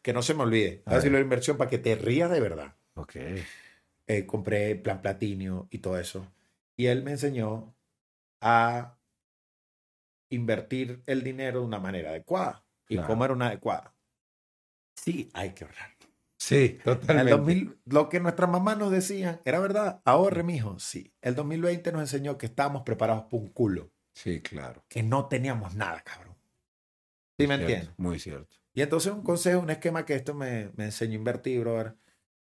que no se me olvide, a decirlo la inversión para que te rías de verdad. Ok. compré el plan Platinum y todo eso. Y él me enseñó a invertir el dinero de una manera adecuada. ¿Y cómo era una adecuada? Sí, hay que ahorrar. Sí, totalmente. En el 2000, lo que nuestras mamás nos decían, ¿era verdad? Ahorre, mijo. Sí. El 2020 nos enseñó que estábamos preparados para un culo. Sí, claro. Que no teníamos nada, cabrón. ¿Sí me entiendes? Muy cierto. Y entonces un consejo, un esquema que esto me, me enseñó a invertir, brother,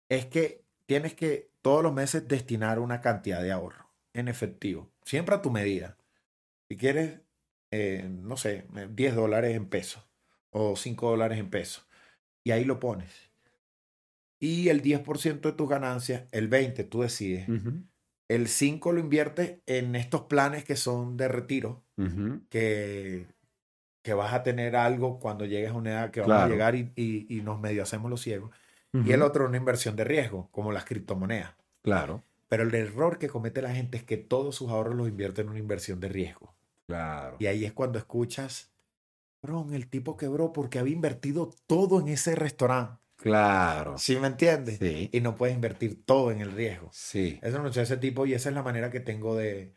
es que tienes que todos los meses destinar una cantidad de ahorro en efectivo, siempre a tu medida. Si quieres, eh, no sé, 10 dólares en pesos o 5 dólares en pesos, y ahí lo pones. Y el 10% de tus ganancias, el 20% tú decides. El 5 lo inviertes en estos planes que son de retiro, que, que vas a tener algo cuando llegues a una edad que vamos a llegar y, y, nos medio hacemos los ciegos. Y el otro, una inversión de riesgo, como las criptomonedas. Claro. Pero el error que comete la gente es que todos sus ahorros los invierte en una inversión de riesgo. Claro. Y ahí es cuando escuchas, el tipo quebró porque había invertido todo en ese restaurante. Claro. ¿Sí me entiendes? Sí. Y no puedes invertir todo en el riesgo. Sí. Eso no es ese tipo y esa es la manera que tengo de,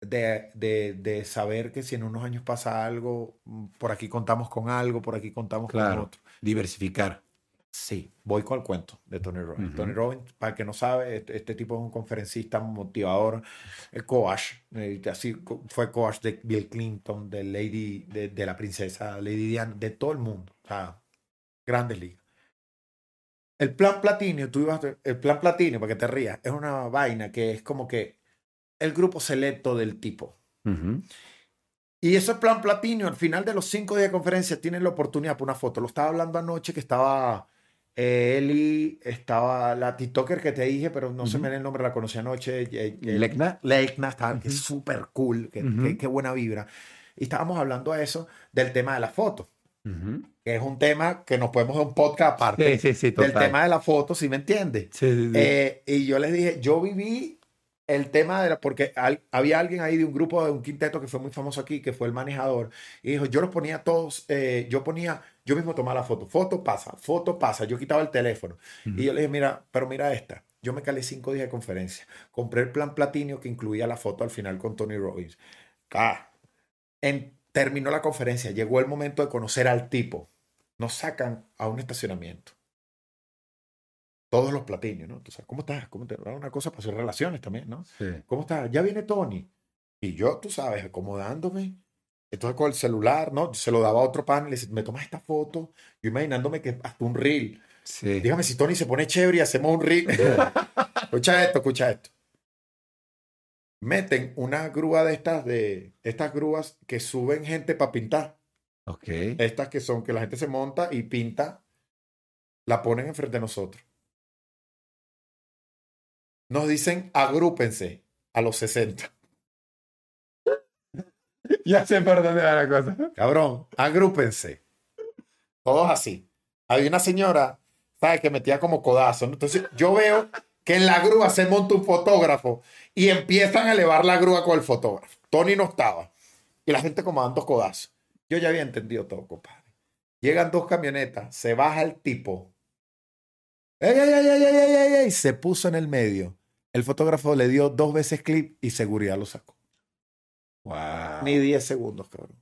de, de, de, saber que si en unos años pasa algo, mm, por aquí contamos con algo, por aquí contamos con otro. Diversificar. Sí, voy con el cuento de Tony Robbins. Tony Robbins, para el que no sabe, este, este, tipo es un conferencista, motivador, el coach, eh, así fue coach de Bill Clinton, de Lady, de, de, la princesa Lady Diana, de todo el mundo, o sea, grandes ligas. El plan platino, tú ibas, el plan platino, para que te rías, es una vaina que es como que el grupo selecto del tipo. Y ese plan platino, al final de los cinco días de conferencia, tienen la oportunidad por una foto. Lo estaba hablando anoche que estaba eh, Eli, estaba la TikToker que te dije, pero no se me da el nombre, la conocí anoche. Lekna. Lekna, está, que es súper cool, que, qué buena vibra. Y estábamos hablando de eso, del tema de Que es un tema que nos podemos hacer un podcast aparte del tema de la foto, ¿sí me entiendes? Eh, y yo les dije, yo viví el tema de la, porque había alguien ahí de un grupo, de un quinteto que fue muy famoso aquí, que fue el manejador, y dijo, yo los ponía todos, eh, yo ponía, yo mismo tomaba la foto, foto pasa, foto pasa, yo quitaba el teléfono. Y yo le dije, mira, pero mira esta, yo me calé cinco días de conferencia, compré el plan platino que incluía la foto al final con Tony Robbins. Ah, en, terminó la conferencia, llegó el momento de conocer al tipo, nos sacan a un estacionamiento todos los platinos, ¿no? Entonces, ¿cómo estás? ¿Cómo te Una cosa para hacer relaciones también, ¿no? Sí. ¿Cómo estás? Ya viene Tony. Y yo, tú sabes, acomodándome. Entonces con el celular, ¿no? Se lo daba a otro panel y le dice, me tomas esta foto. Yo imaginándome que hasta un reel. Sí. Dígame si Tony se pone chévere y hacemos un reel. escucha esto, escucha esto. Meten una grúa de estas, de estas grúas que suben gente para pintar. Ok. Estas que son que la gente se monta y pinta, la ponen enfrente de nosotros nos dicen agrúpense a los 60. ya sé por dónde va la cosa. Cabrón, agrúpense. Todos así. Había una señora, ¿sabes? Que metía como codazo. Entonces yo veo que en la grúa se monta un fotógrafo y empiezan a elevar la grúa con el fotógrafo. Tony no estaba. Y la gente como dando codazos. Yo ya había entendido todo, compadre. Llegan dos camionetas, se baja el tipo. ¡Ey, ey, ey, ey, ey, ey, ey! Se puso en el medio. El fotógrafo le dio dos veces clip y seguridad lo sacó. Wow. Ni 10 segundos, cabrón.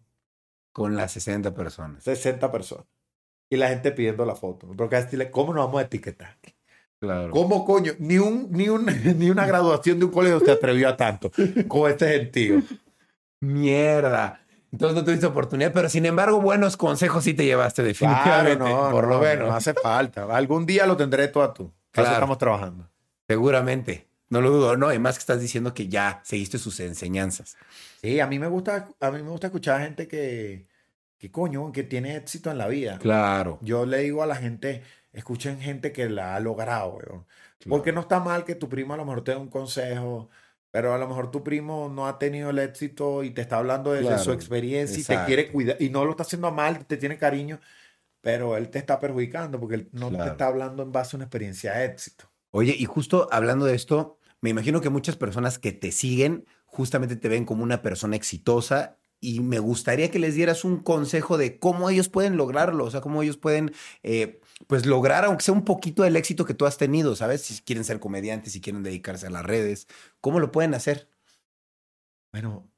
Con las 60 personas. 60 personas. Y la gente pidiendo la foto. Porque ¿cómo nos vamos a etiquetar? Claro. ¿Cómo coño? Ni, un, ni, un, ni una graduación de un colegio se atrevió a tanto con este gentío. Mierda. Entonces no tuviste oportunidad, pero sin embargo, buenos consejos sí te llevaste definitivamente. Claro, no, por lo menos. No hace falta. Algún día lo tendré todo a tú. Claro. estamos trabajando. Seguramente. No lo dudo, no, además que estás diciendo que ya seguiste sus enseñanzas. Sí, a mí me gusta, a mí me gusta escuchar a gente que, que coño, que tiene éxito en la vida. Claro. Yo le digo a la gente, escuchen gente que la ha logrado, weón. Porque no está mal que tu primo a lo mejor te dé un consejo, pero a lo mejor tu primo no ha tenido el éxito y te está hablando de su experiencia y te quiere cuidar y no lo está haciendo mal, te tiene cariño. pero él te está perjudicando porque él no te Claro. está hablando en base a una experiencia de éxito. Oye, y justo hablando de esto, me imagino que muchas personas que te siguen justamente te ven como una persona exitosa y me gustaría que les dieras un consejo de cómo ellos pueden lograrlo, o sea, cómo ellos pueden, eh, pues, lograr, aunque sea un poquito del éxito que tú has tenido, ¿sabes? Si quieren ser comediantes, si quieren dedicarse a las redes, ¿cómo lo pueden hacer? Bueno,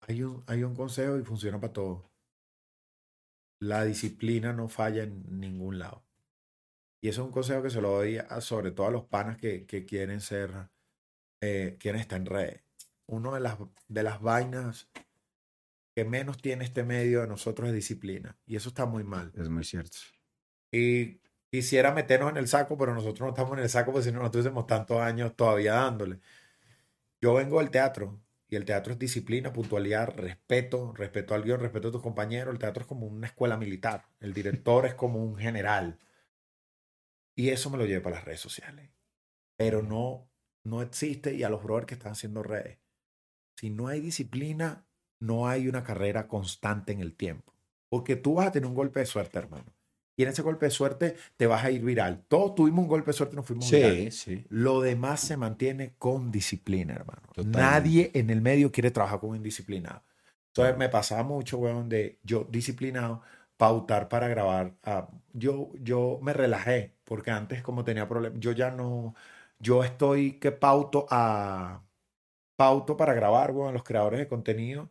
hay un, hay un consejo y funciona para todo. La disciplina no falla en ningún lado. Y eso es un consejo que se lo doy a- sobre todo a los panas que, que quieren ser, eh, quieren estar en redes. Una de las, de las vainas que menos tiene este medio de nosotros es disciplina. Y eso está muy mal. Es muy cierto. Y quisiera meternos en el saco, pero nosotros no estamos en el saco porque si no, nosotros tenemos tantos años todavía dándole. Yo vengo del teatro y el teatro es disciplina, puntualidad, respeto, respeto al guion, respeto a tus compañeros. El teatro es como una escuela militar. El director es como un general. Y eso me lo llevo para las redes sociales. Pero no, no existe y a los brothers que están haciendo redes. Si no hay disciplina, no hay una carrera constante en el tiempo. Porque tú vas a tener un golpe de suerte, hermano. Y en ese golpe de suerte te vas a ir viral. Todos tuvimos un golpe de suerte y nos fuimos virales. sí. Lo demás se mantiene con disciplina, hermano. Totalmente. Nadie en el medio quiere trabajar como indisciplinado. Entonces me pasaba mucho, weón, de yo disciplinado, pautar para grabar. Yo, yo me relajé, porque antes como tenía problemas, yo ya no, yo estoy que pauto a, pauto para grabar, weón, los creadores de contenido,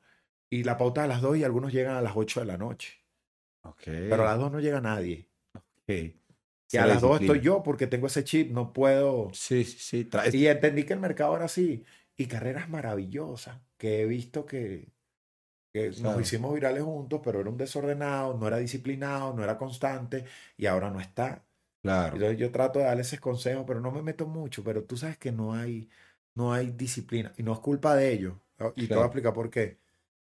y la pauta a las 2 y algunos llegan a las 8 de la noche. Ok. Pero a las 2 no llega nadie. ok. Y a la las 2 disciplina. estoy yo porque tengo ese chip, no puedo. Sí, sí, sí. Y entendí que el mercado era así. Y carreras maravillosas que he visto que, que Claro. nos hicimos virales juntos, pero era un desordenado, no era disciplinado, no era constante y ahora no está. Claro. Entonces yo trato de darles ese consejo, pero no me meto mucho. Pero tú sabes que no hay, no hay disciplina y no es culpa de ellos. ¿no? Y te voy a explicar por qué.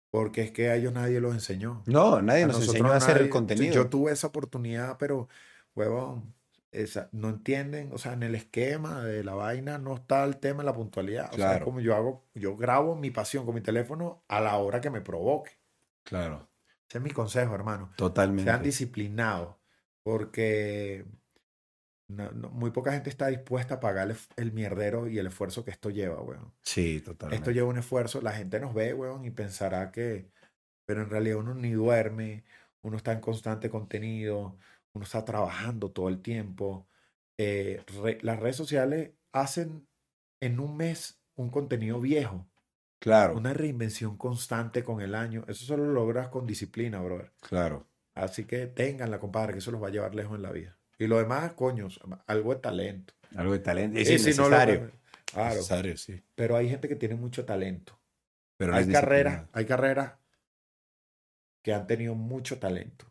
Porque es que a ellos nadie los enseñó. No, nadie A nos enseñó a hacer el contenido. Yo tuve esa oportunidad, pero, huevón, esa, no entienden, o sea, en el esquema de la vaina no está el tema de la puntualidad. O sea, como yo hago, yo grabo mi pasión con mi teléfono a la hora que me provoque. Claro. Ese es mi consejo, hermano. Totalmente. Sean disciplinados, porque no- no- muy poca gente está dispuesta a pagar el, el mierdero y el esfuerzo que esto lleva, weón. Sí, totalmente. Esto lleva un esfuerzo, la gente nos ve, weón, y pensará que, pero en realidad uno ni duerme, uno está en constante contenido, uno está trabajando todo el tiempo. Eh, re- las redes sociales hacen en un mes un contenido viejo, Claro, una reinvención constante con el año. Eso solo lo logras con disciplina, brother. claro. Así que ténganla, compadre, que eso los va a llevar lejos en la vida. Y lo demás, coño, algo de talento. Algo de talento. Es no lo- necesario. claro, Necesario, sí. pero hay gente que tiene mucho talento. Pero hay carreras, hay carreras que han tenido mucho talento.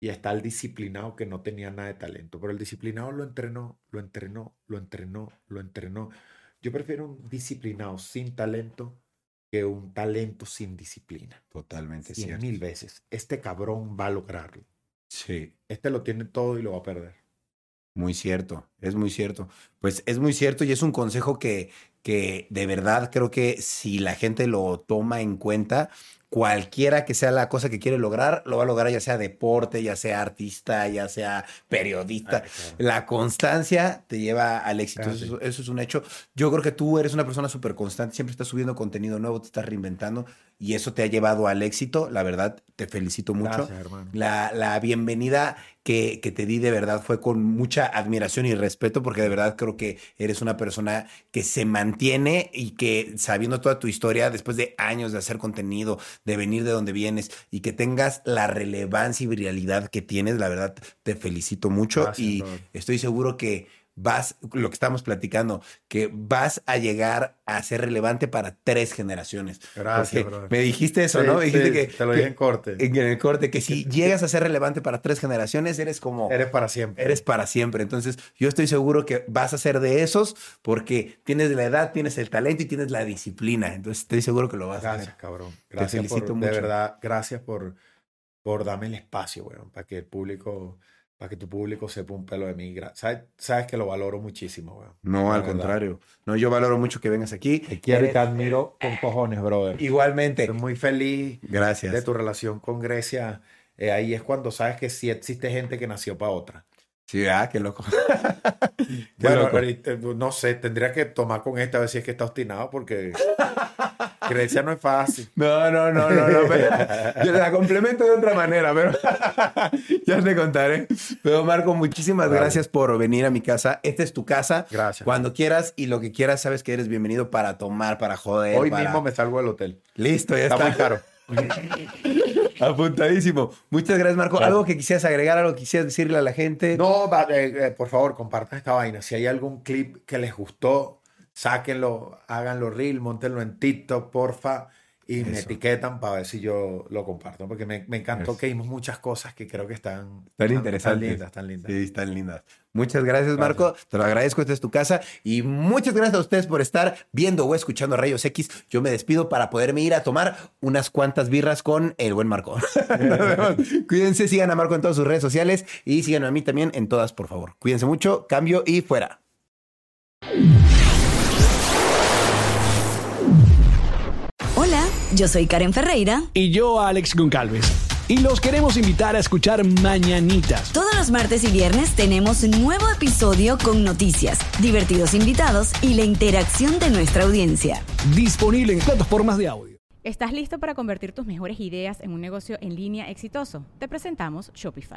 Y está el disciplinado que no tenía nada de talento. Pero el disciplinado lo entrenó, lo entrenó, lo entrenó, lo entrenó. Yo prefiero un disciplinado sin talento que un talento sin disciplina. Totalmente Cien cierto. mil veces. Este cabrón va a lograrlo. Sí, Este lo tiene todo y lo va a perder. muy cierto. Es muy cierto. Pues es muy cierto y es un consejo que, que de verdad creo que si la gente lo toma en cuenta, cualquiera que sea la cosa que quiere lograr, lo va a lograr ya sea deporte, ya sea artista, ya sea periodista. Ay, cabrón. La constancia te lleva al éxito, Ah, sí. eso es un hecho. Yo creo que tú eres una persona súper constante, siempre estás subiendo contenido nuevo, te estás reinventando y eso te ha llevado al éxito. La verdad, te felicito mucho. Gracias, hermano. La, la bienvenida que, que te di de verdad fue con mucha admiración y respeto porque de verdad creo que eres una persona que se mantiene y que sabiendo toda tu historia, después de años de hacer contenido, de venir de donde vienes y que tengas la relevancia y viralidad que tienes, la verdad te felicito mucho Gracias, y estoy seguro que vas, lo que estamos platicando, que vas a llegar a ser relevante para tres generaciones. Gracias, brother. me dijiste eso, Sí, ¿no? Me dijiste sí, que, te lo que- dije en corte. en el corte, que si llegas a ser relevante para tres generaciones, eres como... Eres para siempre. Eres para siempre. Entonces, yo estoy seguro que vas a ser de esos porque tienes la edad, tienes el talento y tienes la disciplina. Entonces, estoy seguro que lo vas a Gracias, hacer. cabrón. Gracias felicito por, mucho. de verdad, gracias por, por darme el espacio, weón, para que el público, para que tu público sepa un pelo de mí. Sabes, sabes que lo valoro muchísimo, weón. No, al verdad. contrario. No, yo valoro mucho que vengas aquí. Te quiero y te admiro con cojones, brother. Igualmente. Estoy muy feliz Gracias. de tu relación con Grecia. eh, ahí es cuando sabes que sí existe gente que nació para otra. Sí, ah, qué loco. Qué Bueno, loco. ahorita, no sé, tendría que tomar con esta a ver si es que está obstinado porque Grecia no es fácil. No, no, no, no, no. pero yo la complemento de otra manera, pero ya te contaré. Pero Marco, muchísimas Vale. gracias por venir a mi casa. Esta es tu casa. Gracias. Cuando quieras y lo que quieras, sabes que eres bienvenido para tomar, para joder. Hoy para- mismo me salgo del hotel. Listo, ya Está está. muy caro. Apuntadísimo. Muchas gracias, Marco. ¿Algo que quisieras agregar, algo que quisieras decirle a la gente? No, eh, eh, por favor, compartan esta vaina. Si hay algún clip que les gustó, sáquenlo, háganlo reel, montenlo en TikTok, porfa, y me Eso. etiquetan para ver si yo lo comparto. Porque me, me encantó Eso. que vimos muchas cosas que creo que están Tan interesantes. Tan lindas, tan lindas. Sí, están lindas. Muchas gracias, Marco. Te lo agradezco. Esta es tu casa. Y muchas gracias a ustedes por estar viendo o escuchando Rayos X. Yo me despido para poderme ir a tomar unas cuantas birras con el buen Marco. Cuídense, sigan a Marco en todas sus redes sociales y síganme a mí también en todas, por favor. Cuídense mucho. Cambio y fuera. Hola, yo soy Karen Ferreira. Y yo, Alex Goncalves. Y los queremos invitar a escuchar Mañanitas. Todos los martes y viernes tenemos un nuevo episodio con noticias, divertidos invitados y la interacción de nuestra audiencia. Disponible en plataformas de audio. ¿Estás listo para convertir tus mejores ideas en un negocio en línea exitoso? Te presentamos Shopify.